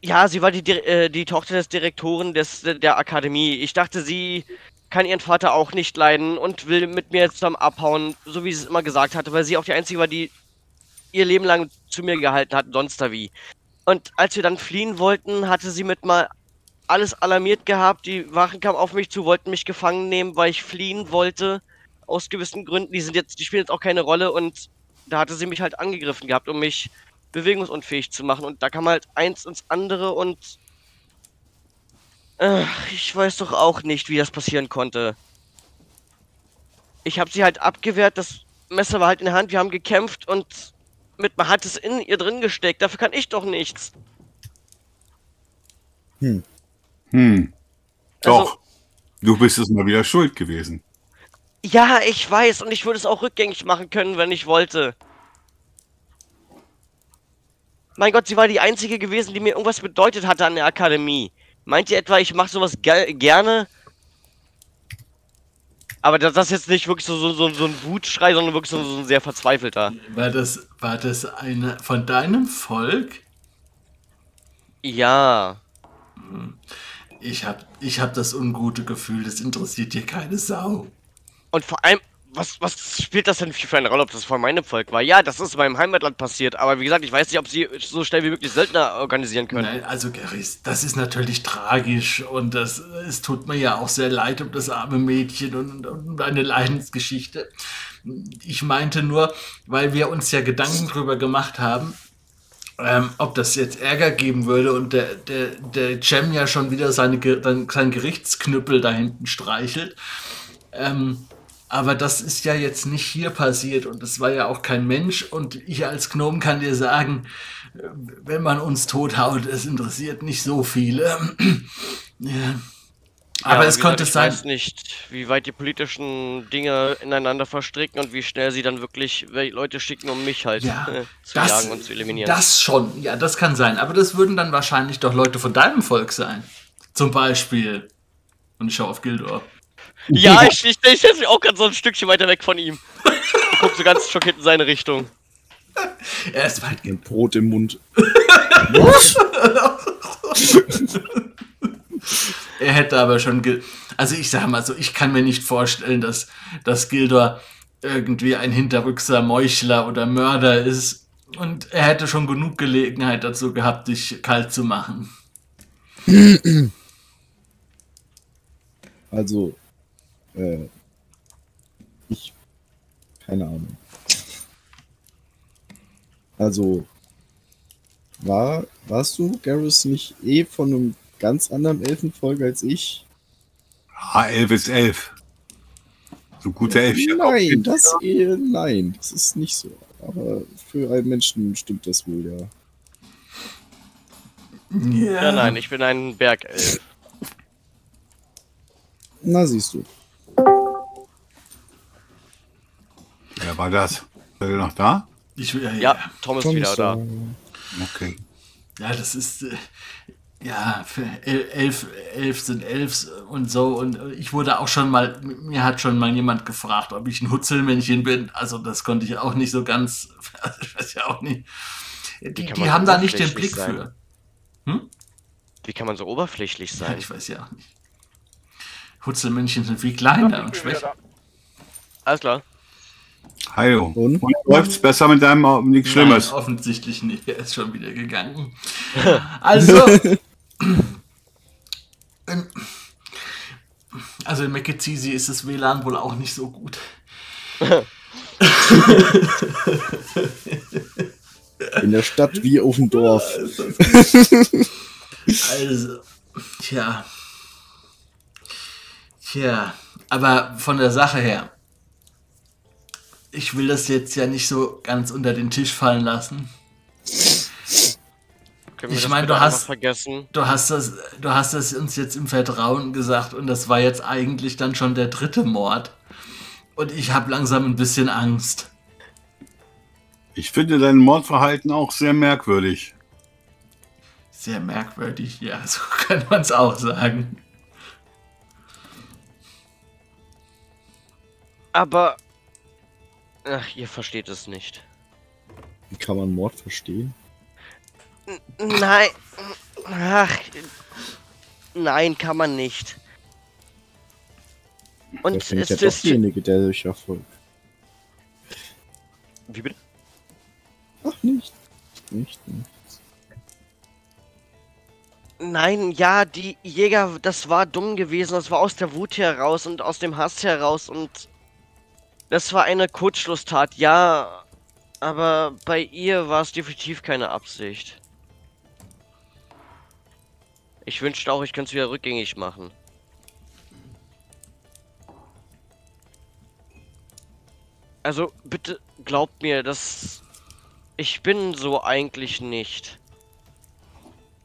ja, sie war die, äh, die Tochter des Direktoren des, der Akademie. Ich dachte, sie kann ihren Vater auch nicht leiden und will mit mir zusammen abhauen, so wie sie es immer gesagt hatte, weil sie auch die Einzige war, die ihr Leben lang zu mir gehalten hat, sonst da wie. Und als wir dann fliehen wollten, hatte sie mit mal alles alarmiert gehabt. Die Wachen kamen auf mich zu, wollten mich gefangen nehmen, weil ich fliehen wollte. Aus gewissen Gründen. Die sind jetzt, die spielen jetzt auch keine Rolle und da hatte sie mich halt angegriffen gehabt, um mich bewegungsunfähig zu machen. Und da kam halt eins ins andere und. Äh, ich weiß doch auch nicht, wie das passieren konnte. Ich habe sie halt abgewehrt, das Messer war halt in der Hand, wir haben gekämpft und mit man hat es in ihr drin gesteckt. Dafür kann ich doch nichts. Hm. Also- Doch. Du bist es mal wieder schuld gewesen. Ja, ich weiß und ich würde es auch rückgängig machen können, wenn ich wollte. Mein Gott, sie war die einzige gewesen, die mir irgendwas bedeutet hatte an der Akademie. Meint ihr etwa, ich mache sowas ge gerne? Aber das, das ist jetzt nicht wirklich so, so, so, so ein Wutschrei, sondern wirklich so, so ein sehr verzweifelter. War das, war das eine von deinem Volk? Ja. Ich hab, ich hab das ungute Gefühl, das interessiert dir keine Sau. Und vor allem, was, was spielt das denn für eine Rolle, ob das von meinem Volk war? Ja, das ist in meinem Heimatland passiert, aber wie gesagt, ich weiß nicht, ob sie so schnell wie möglich Söldner organisieren können. Nein, also Gary, das ist natürlich tragisch und das, es tut mir ja auch sehr leid um das arme Mädchen und, und eine Leidensgeschichte. Ich meinte nur, weil wir uns ja Gedanken drüber gemacht haben, ähm, ob das jetzt Ärger geben würde und der, der, der Cem ja schon wieder seine, seinen Gerichtsknüppel da hinten streichelt. Ähm, aber das ist ja jetzt nicht hier passiert und es war ja auch kein Mensch und ich als Gnome kann dir sagen, wenn man uns tothaut, es interessiert nicht so viele. ja. Aber Ja, es konnte gesagt, sein. Ich weiß nicht, wie weit die politischen Dinge ineinander verstricken und wie schnell sie dann wirklich Leute schicken, um mich halt Ja, äh, zu das, jagen und zu eliminieren. das schon, ja, das kann sein. Aber das würden dann wahrscheinlich doch Leute von deinem Volk sein. Zum Beispiel. Und ich schaue auf Gildor. Ja, ich, ich, ich setze mich auch gerade so ein Stückchen weiter weg von ihm. Und guck so ganz schockiert in seine Richtung. Er ist weit Ein Brot im Mund. Er hätte aber schon. Ge also ich sag mal so, ich kann mir nicht vorstellen, dass, dass Gildor irgendwie ein hinterrückser Meuchler oder Mörder ist. Und er hätte schon genug Gelegenheit dazu gehabt, dich kalt zu machen. Also, äh, ich, keine Ahnung. Also, war, warst du, Garrus, nicht eh von einem ganz anderen Elfenvolk als ich? Ah, 11 ist 11. So gute Elfchen. Nein, das eh, nein, das ist nicht so. Aber für einen Menschen stimmt das wohl, ja. Ja, nein, ich bin ein Bergelf. Na, siehst du. Wer war das? Ist er noch da? Ich, ja, Ja, Tom ist wieder da. Kommissar. Okay. Ja, das ist. Äh, ja, elf, elf sind elf und so. Und äh, ich wurde auch schon mal. Mir hat schon mal jemand gefragt, ob ich ein Hutzelmännchen bin. Also, das konnte ich auch nicht so ganz. Also, ich weiß ja auch nicht. Die, die haben so da nicht den Blick sein? für. Wie kann man so oberflächlich Ja, sein? ich weiß ja auch nicht. Hutzelmännchen sind viel kleiner und schwächer. Alles klar. Hallo. Und? Und läuft's besser mit deinem Au- nichts Schlimmes? Nein, offensichtlich nicht. Er ist schon wieder gegangen. Also. in, also in Mekezisi ist das WLAN wohl auch nicht so gut. In der Stadt wie auf dem Dorf. Also, tja. Tja, aber von der Sache her. Ich will das jetzt ja nicht so ganz unter den Tisch fallen lassen. Ich das mein, bitte du hast- vergessen? Du hast das, du hast das uns jetzt im Vertrauen gesagt und das war jetzt eigentlich dann schon der dritte Mord. Und ich habe langsam ein bisschen Angst. Ich finde dein Mordverhalten auch sehr merkwürdig. Sehr merkwürdig, ja, so kann man es auch sagen. Aber. Ach, ihr versteht es nicht. Wie kann man Mord verstehen? Nein. Ach. Nein, kann man nicht. Und es ja doch ist. derjenige, der sich erfolgt. Wie bitte? Ach, nicht. Nicht, nicht. Nein, ja, die Jäger, das war dumm gewesen. Das war aus der Wut heraus und aus dem Hass heraus und das war eine Kurzschlusstat, ja. Aber bei ihr war es definitiv keine Absicht. Ich wünschte auch, ich könnte es wieder rückgängig machen. Also bitte glaubt mir, dass ich bin so eigentlich nicht.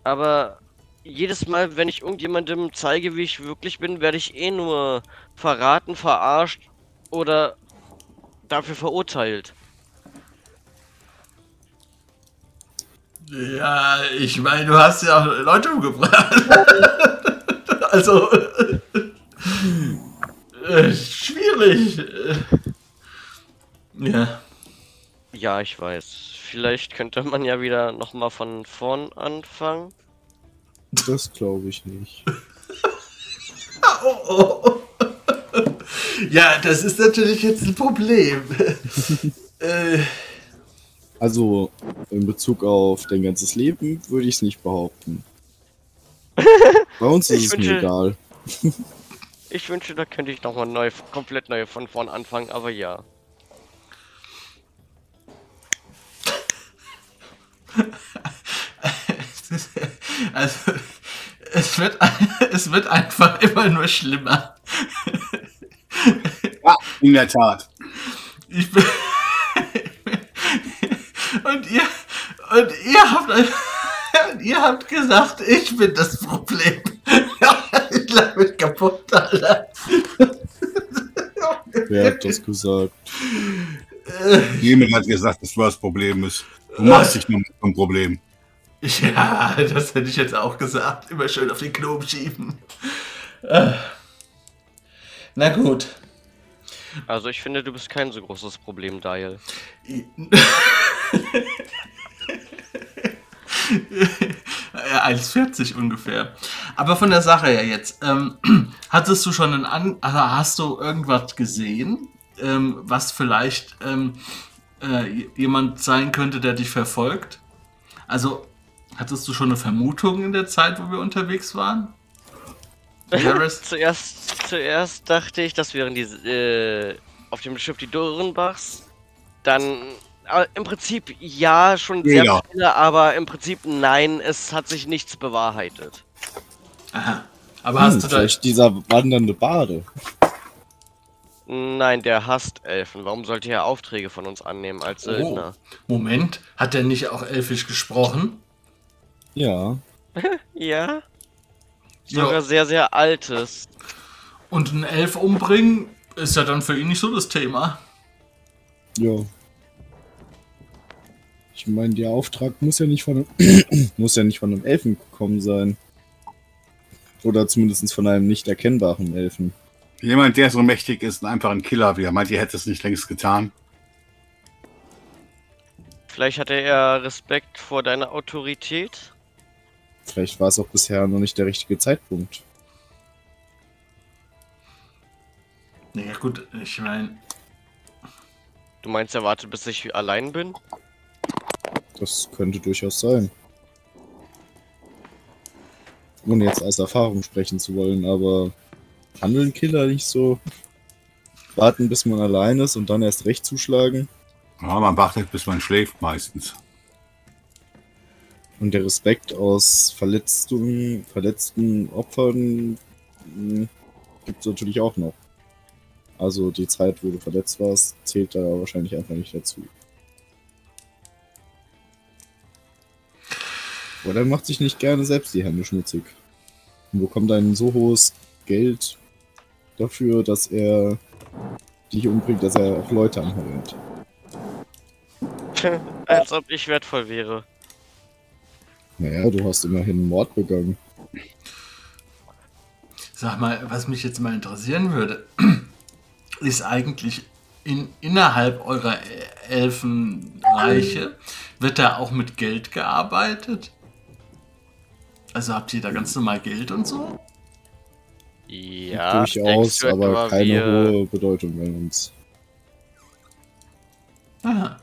Aber jedes Mal, wenn ich irgendjemandem zeige, wie ich wirklich bin, werde ich eh nur verraten, verarscht oder dafür verurteilt. Ja, ich meine, du hast ja auch Leute umgebracht. also. Äh, schwierig. Ja. Ja, ich weiß. Vielleicht könnte man ja wieder nochmal von vorn anfangen. Das glaube ich nicht. Oh, oh. Ja, das ist natürlich jetzt ein Problem. äh, Also, in Bezug auf dein ganzes Leben würde ich es nicht behaupten. Bei uns ist Ich es wünsche- mir egal. Ich wünsche, da könnte ich nochmal neu, komplett neu von vorn anfangen, aber ja. also, es wird, es wird einfach immer nur schlimmer. Ja, in der Tat. Ich bin. Und ihr. Und ihr habt. Und ihr habt gesagt, ich bin das Problem. ich lach mich kaputt, Alter. Wer hat das gesagt? Jemand hat gesagt, dass du das Problem bist. Du machst dich nur mit dem Problem. Ja, das hätte ich jetzt auch gesagt. Immer schön auf den Knoben schieben. Na gut. Also ich finde, du bist kein so großes Problem, Dial. Ja, 1,40 ungefähr. Aber von der Sache her jetzt. Ähm, hattest du schon einen An also hast du irgendwas gesehen, ähm, was vielleicht ähm, äh, jemand sein könnte, der dich verfolgt? Also, hattest du schon eine Vermutung in der Zeit, wo wir unterwegs waren? Zuerst, zuerst dachte ich, das wären die, äh, auf dem Schiff die Dürrenbachs. Dann äh, im Prinzip ja, schon sehr viele, aber im Prinzip nein, es hat sich nichts bewahrheitet. Aha. Aber Hm, hast du da. vielleicht dieser wandernde Bade. Nein, der hasst Elfen. Warum sollte er Aufträge von uns annehmen als Oh. Söldner? Moment, hat er nicht auch elfisch gesprochen? Ja. Ja? Ja. Sogar sehr, sehr altes. Und einen Elf umbringen ist ja dann für ihn nicht so das Thema. Ja. Ich meine, der Auftrag muss ja nicht von einem, muss ja nicht von einem Elfen gekommen sein. Oder zumindest von einem nicht erkennbaren Elfen. Jemand, der so mächtig ist und einfach ein Killer wäre. Meint ihr, hätte es nicht längst getan? Vielleicht hatte er Respekt vor deiner Autorität. Vielleicht war es auch bisher noch nicht der richtige Zeitpunkt. Naja, gut, ich meine. Du meinst, er wartet, bis ich allein bin? Das könnte durchaus sein. Ohne jetzt aus Erfahrung sprechen zu wollen, aber handeln Killer nicht so? Warten, bis man allein ist und dann erst recht zuschlagen? Ja, man wartet, bis man schläft meistens. Und der Respekt aus verletzten, verletzten Opfern gibt es natürlich auch noch. Also die Zeit, wo du verletzt warst, zählt da wahrscheinlich einfach nicht dazu. Oder er macht sich nicht gerne selbst die Hände schmutzig. Und bekommt ein so hohes Geld dafür, dass er dich umbringt, dass er auch Leute anheuert. Als ob ich wertvoll wäre. Naja, du hast immerhin einen Mord begangen. Sag mal, was mich jetzt mal interessieren würde, ist eigentlich in, innerhalb eurer Elfenreiche, wird da auch mit Geld gearbeitet? Also habt ihr da ganz normal Geld und so? Ja, Durchaus, aber keine wir- hohe Bedeutung bei uns. Aha.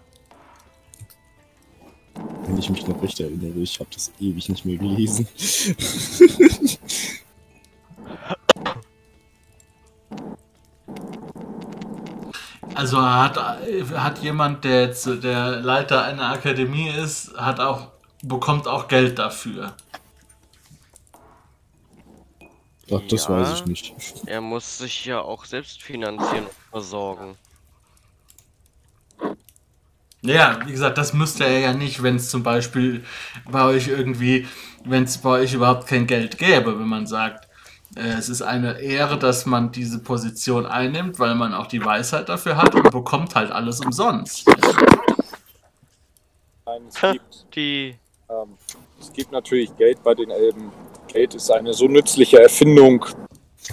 Wenn ich mich noch recht erinnere, ich habe das ewig nicht mehr gelesen. Also hat, hat jemand, der jetzt der Leiter einer Akademie ist, hat auch, bekommt auch Geld dafür. Ach, das Ja. weiß ich nicht. Er muss sich ja auch selbst finanzieren und versorgen. Ja, wie gesagt, das müsste er ja nicht, wenn es zum Beispiel bei euch irgendwie, wenn es bei euch überhaupt kein Geld gäbe, wenn man sagt, äh, es ist eine Ehre, dass man diese Position einnimmt, weil man auch die Weisheit dafür hat und bekommt halt alles umsonst. Nein, es gibt, Die. ähm, es gibt natürlich Geld bei den Elben. Geld ist eine so nützliche Erfindung.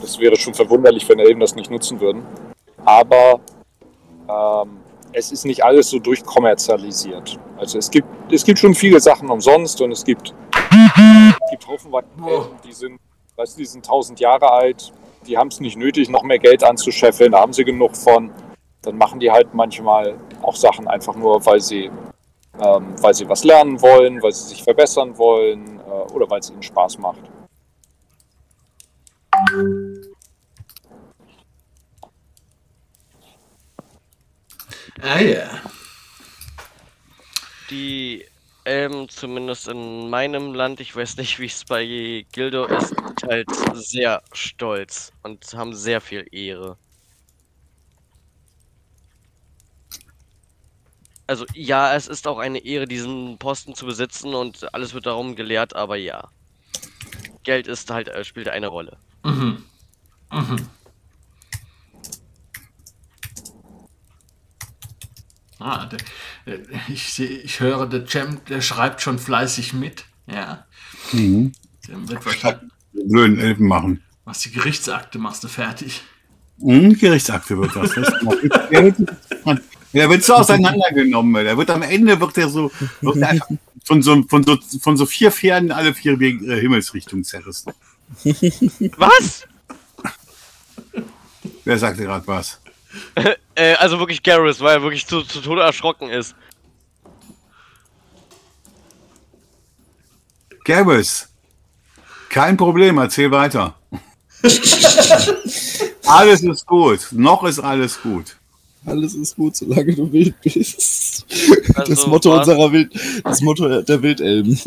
Es wäre schon verwunderlich, wenn Elben das nicht nutzen würden. Aber ähm, es ist nicht alles so durchkommerzialisiert. Also es gibt, es gibt schon viele Sachen umsonst und es gibt, es gibt haufenweise Wow. Elben, die sind, weißt du, die sind tausend Jahre alt, die haben es nicht nötig, noch mehr Geld anzuscheffeln, da haben sie genug von. Dann machen die halt manchmal auch Sachen einfach nur, weil sie ähm, weil sie was lernen wollen, weil sie sich verbessern wollen äh, oder weil es ihnen Spaß macht. Ah ja. Die Elben, zumindest in meinem Land, ich weiß nicht, wie es bei Gildo ist, sind halt sehr stolz und haben sehr viel Ehre. Also ja, es ist auch eine Ehre, diesen Posten zu besitzen und alles wird darum gelehrt, aber ja. Geld ist halt, äh, spielt eine Rolle. Mhm. Mhm. Ah, der, der, ich, seh- ich höre, der Champ, der schreibt schon fleißig mit. Ja. Mhm. Der wird wahrscheinlich, blöden Elfen machen. was die Gerichtsakte machst du fertig. Mhm, Gerichtsakte wird das. das der, wird, so auseinandergenommen. Der wird am Ende wird der so, wird der von, so, von, so, von so vier Pferden alle vier äh, Himmelsrichtungen zerrissen. Was? Wer sagte gerade was? Äh, also wirklich Garrus, weil er wirklich zu, zu Tode erschrocken ist. Garrus, kein Problem, erzähl weiter. alles ist gut. Noch ist alles gut. Alles ist gut, solange du wild bist. Also das Motto war's- unserer Wild, das Motto der Wildelben.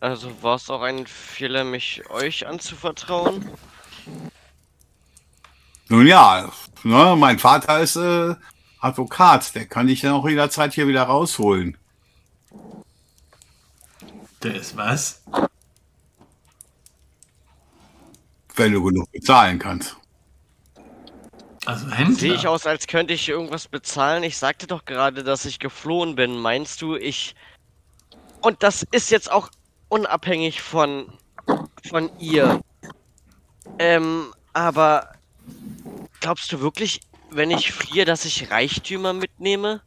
Also war es auch ein Fehler, mich euch anzuvertrauen? Nun ja, ne, mein Vater ist äh, Advokat, der kann dich dann auch jederzeit hier wieder rausholen. Der ist was? Wenn du genug bezahlen kannst. Also Händler. Sehe ich aus, als könnte ich irgendwas bezahlen? Ich sagte doch gerade, dass ich geflohen bin. Meinst du, ich. Und das ist jetzt auch unabhängig von. von ihr. Ähm, aber. Glaubst du wirklich, wenn ich fliehe, dass ich Reichtümer mitnehme?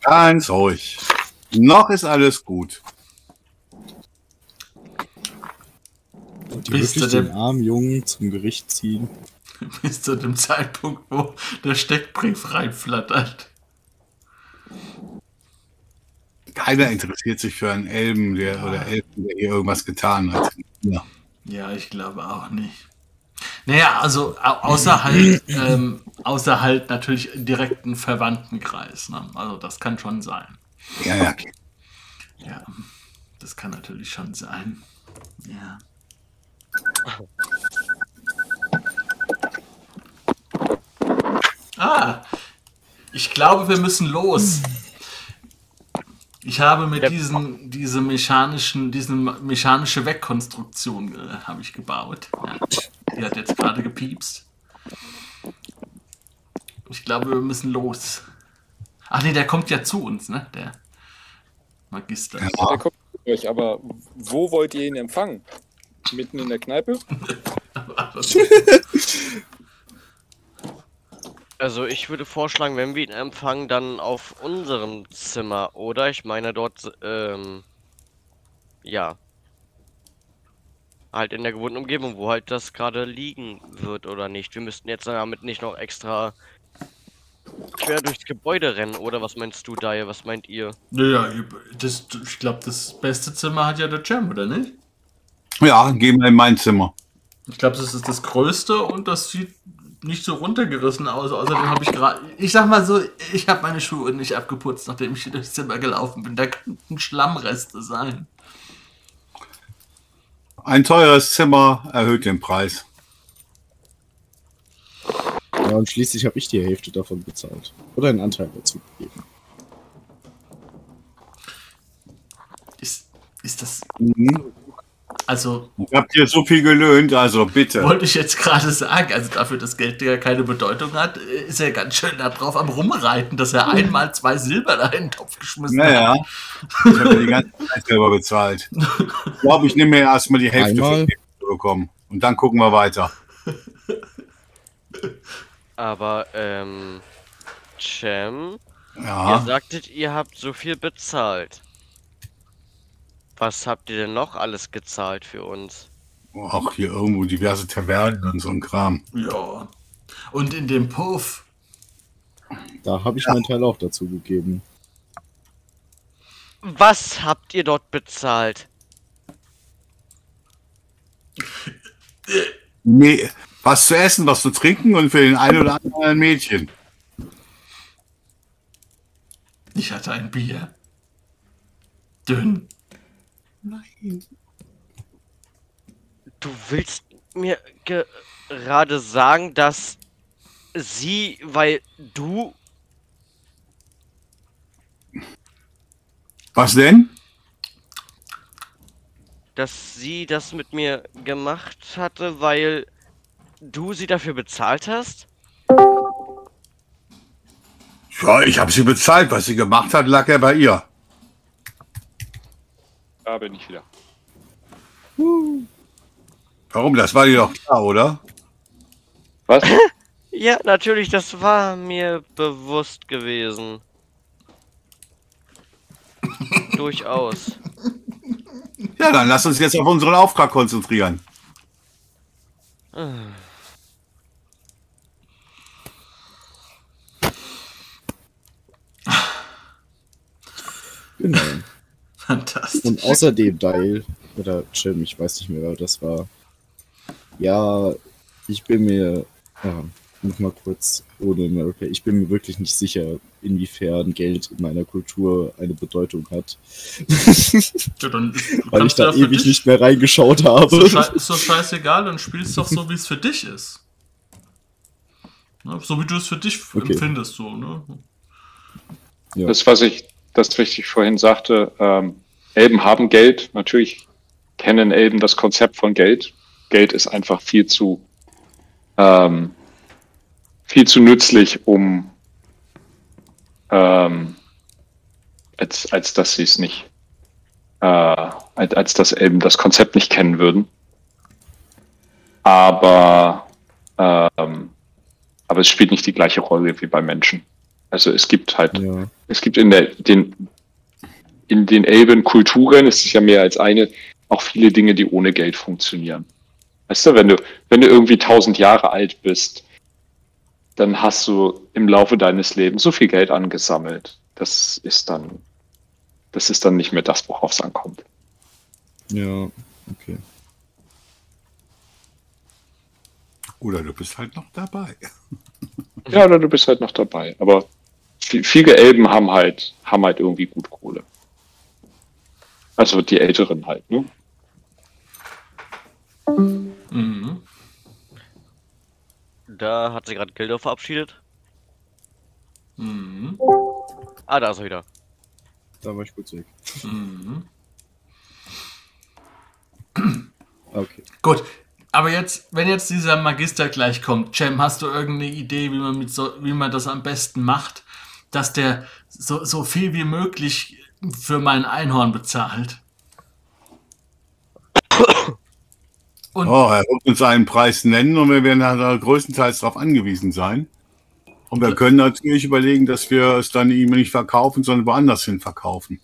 Ganz ruhig. Noch ist alles gut. Und die Bist wirklich du den armen Jungen zum Gericht ziehen. bis zu dem Zeitpunkt, wo der Steckbrief reinflattert. Keiner interessiert sich für einen Elben der, oder Elben, der hier irgendwas getan hat. Ja. Ja, ich glaube auch nicht. Naja, also au- außer halt, ähm, außer halt natürlich direkten Verwandtenkreis. Ne? Also das kann schon sein. Ja, ja. Ja, das kann natürlich schon sein. Ja. Ah, ich glaube, wir müssen los. Ich habe mit diesen, diese mechanischen, diese mechanische Wegkonstruktion äh, habe ich gebaut. Ja. Die hat jetzt gerade gepiepst. Ich glaube, wir müssen los. Ach nee, der kommt ja zu uns, ne? Der Magister. Ja. Der kommt zu euch, aber wo wollt ihr ihn empfangen? Mitten in der Kneipe? Also ich würde vorschlagen, wenn wir ihn empfangen, dann auf unserem Zimmer, oder? Ich meine dort, ähm, ja. Halt in der gewohnten Umgebung, wo halt das gerade liegen wird oder nicht. Wir müssten jetzt damit nicht noch extra quer durchs Gebäude rennen, oder? Was meinst du, Daya? Was meint ihr? Naja, das, ich glaube, das beste Zimmer hat ja der Jam, oder nicht? ja, gehen wir in mein Zimmer. Ich glaube, das ist das größte und das sieht nicht so runtergerissen aus. Außerdem habe ich gerade, ich sag mal so, ich habe meine Schuhe nicht abgeputzt, nachdem ich hier durchs Zimmer gelaufen bin. Da könnten Schlammreste sein. Ein teures Zimmer erhöht den Preis. Ja, und schließlich habe ich die Hälfte davon bezahlt. Oder einen Anteil dazu gegeben. Ist, ist das, Mhm. Also Ich hab dir so viel gelöhnt, also bitte. wollte ich jetzt gerade sagen, also dafür, dass Geld ja keine Bedeutung hat, ist er ganz schön da drauf am Rumreiten, dass er einmal zwei Silber da in den Topf geschmissen Naja, ich habe die ganze Zeit selber bezahlt. Ich glaube, ich nehme mir erstmal die Hälfte Einmal? von dem zu bekommen. Und dann gucken wir weiter. Aber, ähm, Cem, ihr Ja, sagtet, ihr habt so viel bezahlt. Was habt ihr denn noch alles gezahlt für uns? auch hier irgendwo diverse Tavernen und so ein Kram. Ja. Und in dem Puff, Da habe ich meinen Teil auch dazu gegeben. Was habt ihr dort bezahlt? Nee, was zu essen, was zu trinken und für den einen oder anderen Mädchen. ich hatte ein Bier. Dünn. Du willst mir gerade sagen, dass sie, weil du, Was denn? dass sie das mit mir gemacht hatte, weil du sie dafür bezahlt hast? Ja, ich habe sie bezahlt. Was sie gemacht hat, lag ja bei ihr. Da bin ich wieder. Warum? Das war dir doch klar, oder? Was? Ja, natürlich, das war mir bewusst gewesen. Durchaus. Ja, dann lass uns jetzt auf unseren Auftrag konzentrieren. Genau. Fantastisch. Und außerdem, Dial, oder Jim, ich weiß nicht mehr, wer das war. Ja, Ich bin mir, ja, noch mal kurz ohne America, ich bin mir wirklich nicht sicher, inwiefern Geld in meiner Kultur eine Bedeutung hat. Ja, dann Weil ich da ewig dich- nicht mehr reingeschaut Ist doch, habe. ist doch scheißegal, dann spielst doch so, wie es für dich ist. Ne? So wie du es für dich Okay. empfindest, so, ne? Ja. Das, was ich, das, was ich vorhin sagte, ähm, Elben haben Geld. Natürlich kennen Elben das Konzept von Geld. Geld ist einfach viel zu, ähm, viel zu nützlich, um, ähm, als, als dass sie es nicht, äh, als, als dass Elben das Konzept nicht kennen würden. Aber, ähm, aber es spielt nicht die gleiche Rolle wie bei Menschen. Also es gibt halt Ja. es gibt in der, den, in den Elben-Kulturen, es ist ja mehr als eine, auch viele Dinge, die ohne Geld funktionieren. Weißt du, wenn du, wenn du irgendwie tausend Jahre alt bist, dann hast du im Laufe deines Lebens so viel Geld angesammelt. Das ist dann, das ist dann nicht mehr das, worauf es ankommt. Ja, okay. Oder du bist halt noch dabei. Ja, oder du bist halt noch dabei. Aber vi- viele Elben haben halt, haben halt irgendwie gut Kohle. Also die Älteren halt, ne? Mhm. Da hat sie gerade Gildo verabschiedet. Mhm. Ah, da ist er wieder. Da war ich kurz weg. Mhm. Okay. Gut, aber jetzt, wenn jetzt dieser Magister gleich kommt, Cem, hast du irgendeine Idee, wie man, mit so, wie man das am besten macht, dass der so, so viel wie möglich für mein Einhorn bezahlt? Und Oh, er wird uns einen Preis nennen und wir werden da größtenteils darauf angewiesen sein. Und wir können natürlich überlegen, dass wir es dann ihm nicht verkaufen, sondern woanders hin verkaufen.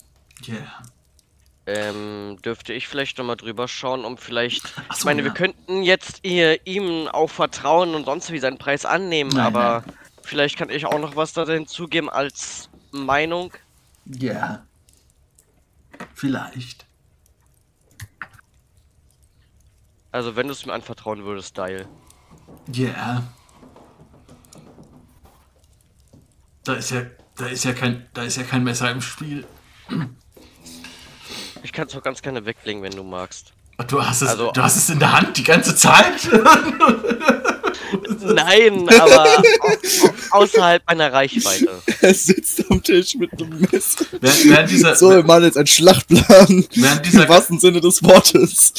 yeah. Ähm, dürfte ich vielleicht nochmal drüber schauen, um vielleicht. Ach Ich so, meine, ja. wir könnten jetzt ihr, ihm auch vertrauen und sonst wie seinen Preis annehmen, Nein, aber vielleicht kann ich auch noch was da hinzugeben als Meinung. Ja. Vielleicht. Also, wenn du es mir anvertrauen würdest, Dial. Ja. Da ist ja, da ist ja kein, da ist ja kein Messer im Spiel. Ich kann es auch ganz gerne weglegen, wenn du magst. Du hast es, Also- du hast es in der Hand die ganze Zeit. Nein, aber au- au- außerhalb meiner Reichweite. Er sitzt am Tisch mit einem Messer. während, während dieser, So, wir machen jetzt einen Schlachtplan. Während dieser- Im wahrsten Sinne des Wortes.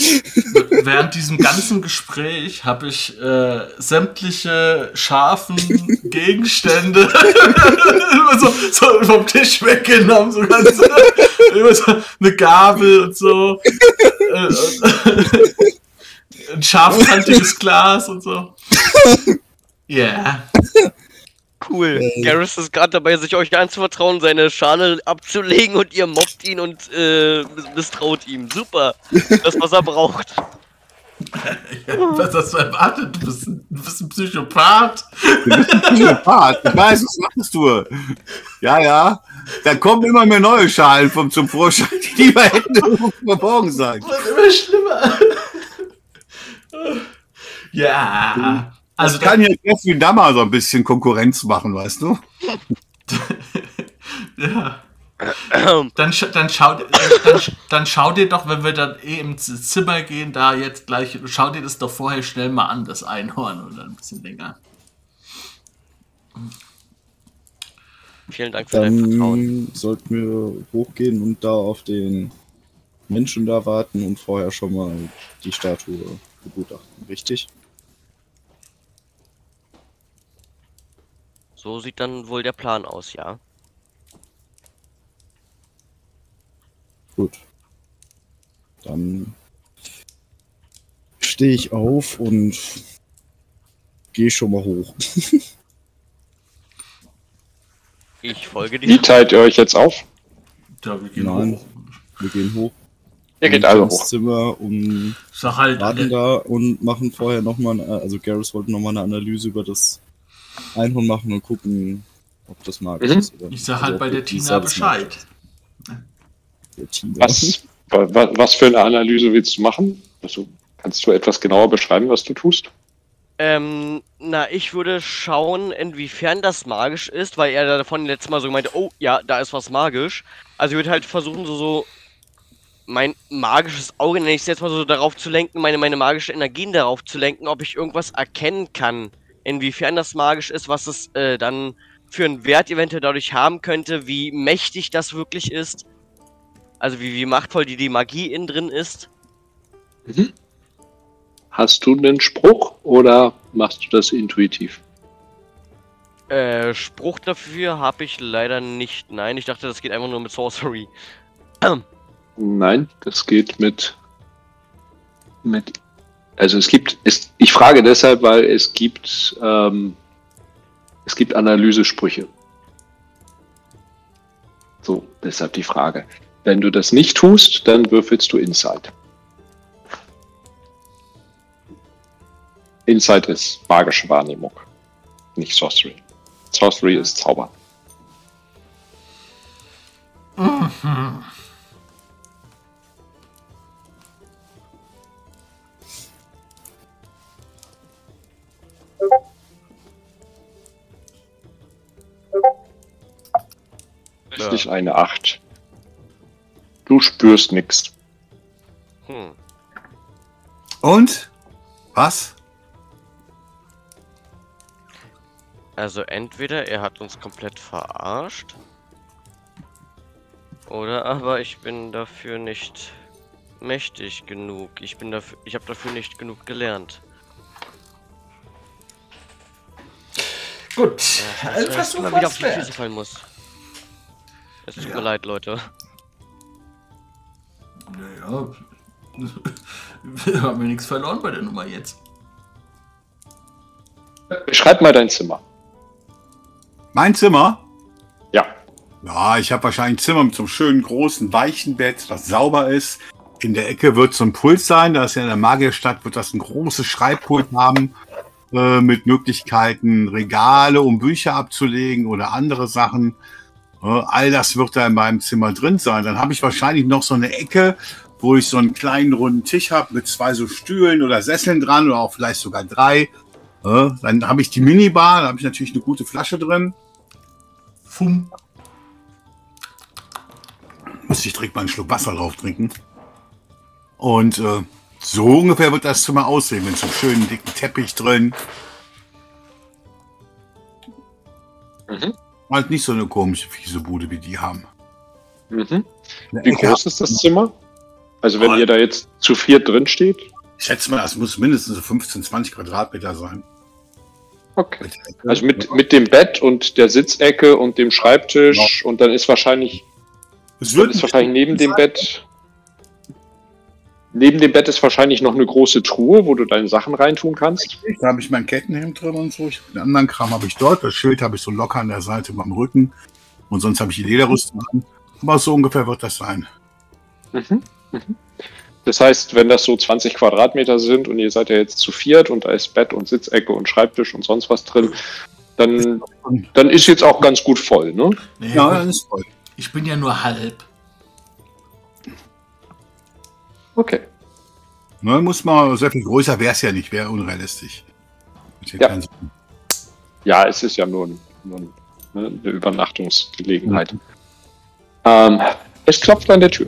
während diesem ganzen Gespräch habe ich äh, sämtliche scharfen Gegenstände immer so, so vom Tisch weggenommen, so ganz immer so eine Gabel und so. Ein scharfkantiges Glas und so. Ja. Cool. Äh. Garrus ist gerade dabei, sich euch anzuvertrauen, seine Schale abzulegen und ihr mobbt ihn und äh, misstraut ihm. Super. Das, was er braucht. Was hast du erwartet? Du bist, ein- du bist ein Psychopath. Psychopath, ich weiß, was machst du? Ja, ja. Da kommen immer mehr neue Schalen vom, zum Vorschein, die wir hätten verborgen sein. wird immer schlimmer. Ja. Also Also kann jetzt Jeffrey Dammer so ein bisschen Konkurrenz machen, weißt du? Ja. Dann, sch dann, schau, dir- dann, sch- dann schau dir doch, wenn wir dann eh ins Zimmer gehen, da jetzt gleich, schau dir das doch vorher schnell mal an, das Einhorn oder ein bisschen länger. Vielen Dank für dein Vertrauen. Dann sollten wir hochgehen und da auf den Menschen da warten und vorher schon mal die Statue begutachten, richtig? So sieht dann wohl der Plan aus, ja. Gut. Dann stehe ich auf und gehe schon mal hoch. Ich folge Wie dir. teilt ihr euch jetzt auf? Ja, wir gehen Nein. hoch. Wir gehen hoch. Ihr geht und alle ins hoch. Zimmer und Sag halt, warten da und machen vorher nochmal, also Garrus wollte nochmal eine Analyse über das Einhorn machen und gucken, ob das magisch Mhm. ist. Oder ich sag also halt ob bei der Tina Bescheid. Der Tina. Was, wa- was für eine Analyse willst du machen? Also, kannst du etwas genauer beschreiben, was du tust? Ähm, na, ich würde schauen, inwiefern das magisch ist, weil er davon letztes Mal so meinte, oh, ja, da ist was magisch. Also ich würde halt versuchen, so, so mein magisches Auge, nenne ich es jetzt mal so, darauf zu lenken, meine, meine magische Energien darauf zu lenken, ob ich irgendwas erkennen kann, inwiefern das magisch ist, was es äh, dann für einen Wert eventuell dadurch haben könnte, wie mächtig das wirklich ist. Also wie, wie machtvoll die, die Magie innen drin ist. Mhm. Hast du einen Spruch oder machst du das intuitiv? Äh, Spruch dafür habe ich leider nicht. Nein, ich dachte, das geht einfach nur mit Sorcery. Nein, das geht mit. mit also es gibt. Es, ich frage deshalb, weil es gibt. Ähm, es gibt Analysesprüche. So, deshalb die Frage. Wenn du das nicht tust, dann würfelst du Insight. Insight ist magische Wahrnehmung, nicht Sorcery. Sorcery ist Zauber. Mhm. Richtig ja. eine 8. Du spürst nichts. Hm. Und? Was? Also entweder er hat uns komplett verarscht. Oder aber ich bin dafür nicht mächtig genug. Ich bin dafür, ich habe dafür nicht genug gelernt. Gut, ja, ein Versuch mal wieder auf die Füße fallen muss. Es tut ja. mir leid, Leute. Naja, wir haben ja nichts verloren bei der Nummer jetzt. Beschreib mal dein Zimmer. Mein Zimmer? Ja. Ja, ich habe wahrscheinlich ein Zimmer mit so einem schönen großen weichen Bett, das sauber ist. In der Ecke wird so ein Pult sein, da ist ja in der Magierstadt, wird das ein großes Schreibpult haben äh, mit Möglichkeiten, Regale, um Bücher abzulegen oder andere Sachen. All das wird da in meinem Zimmer drin sein. Dann habe ich wahrscheinlich noch so eine Ecke, wo ich so einen kleinen runden Tisch habe mit zwei so Stühlen oder Sesseln dran oder auch vielleicht sogar drei. Dann habe ich die Minibar, da habe ich natürlich eine gute Flasche drin. Fum. Muss ich direkt mal einen Schluck Wasser drauf trinken. Und äh, so ungefähr wird das Zimmer aussehen, mit so einem schönen dicken Teppich drin. Mhm. Halt nicht so eine komische, fiese Bude, wie die haben. Mhm. Wie groß ist das Zimmer? Also wenn ihr da jetzt zu viert drin steht? Ich schätze mal, das muss mindestens so 15, 20 Quadratmeter sein. Okay. Also mit, mit dem Bett und der Sitzecke und dem Schreibtisch ja. und dann ist wahrscheinlich, es wird ist wahrscheinlich neben dem Bett Neben dem Bett ist wahrscheinlich noch eine große Truhe, wo du deine Sachen reintun kannst. Da habe ich mein Kettenhemd drin und so. Den anderen Kram habe ich dort. Das Schild habe ich so locker an der Seite beim Rücken. Und sonst habe ich die Lederrüstung an. Aber so ungefähr wird das sein. Mhm. Mhm. Das heißt, wenn das so 20 Quadratmeter sind und ihr seid ja jetzt zu viert und da ist Bett und Sitzecke und Schreibtisch und sonst was drin, dann, dann ist jetzt auch ganz gut voll, ne? Ja, dann ist voll. Ich bin ja nur halb. Okay. Ne, muss mal sehr viel größer wäre es ja nicht, wäre unrealistisch. Ja. ja, es ist ja nur, nur ne, eine Übernachtungsgelegenheit. Mhm. Ähm, es klopft an der Tür.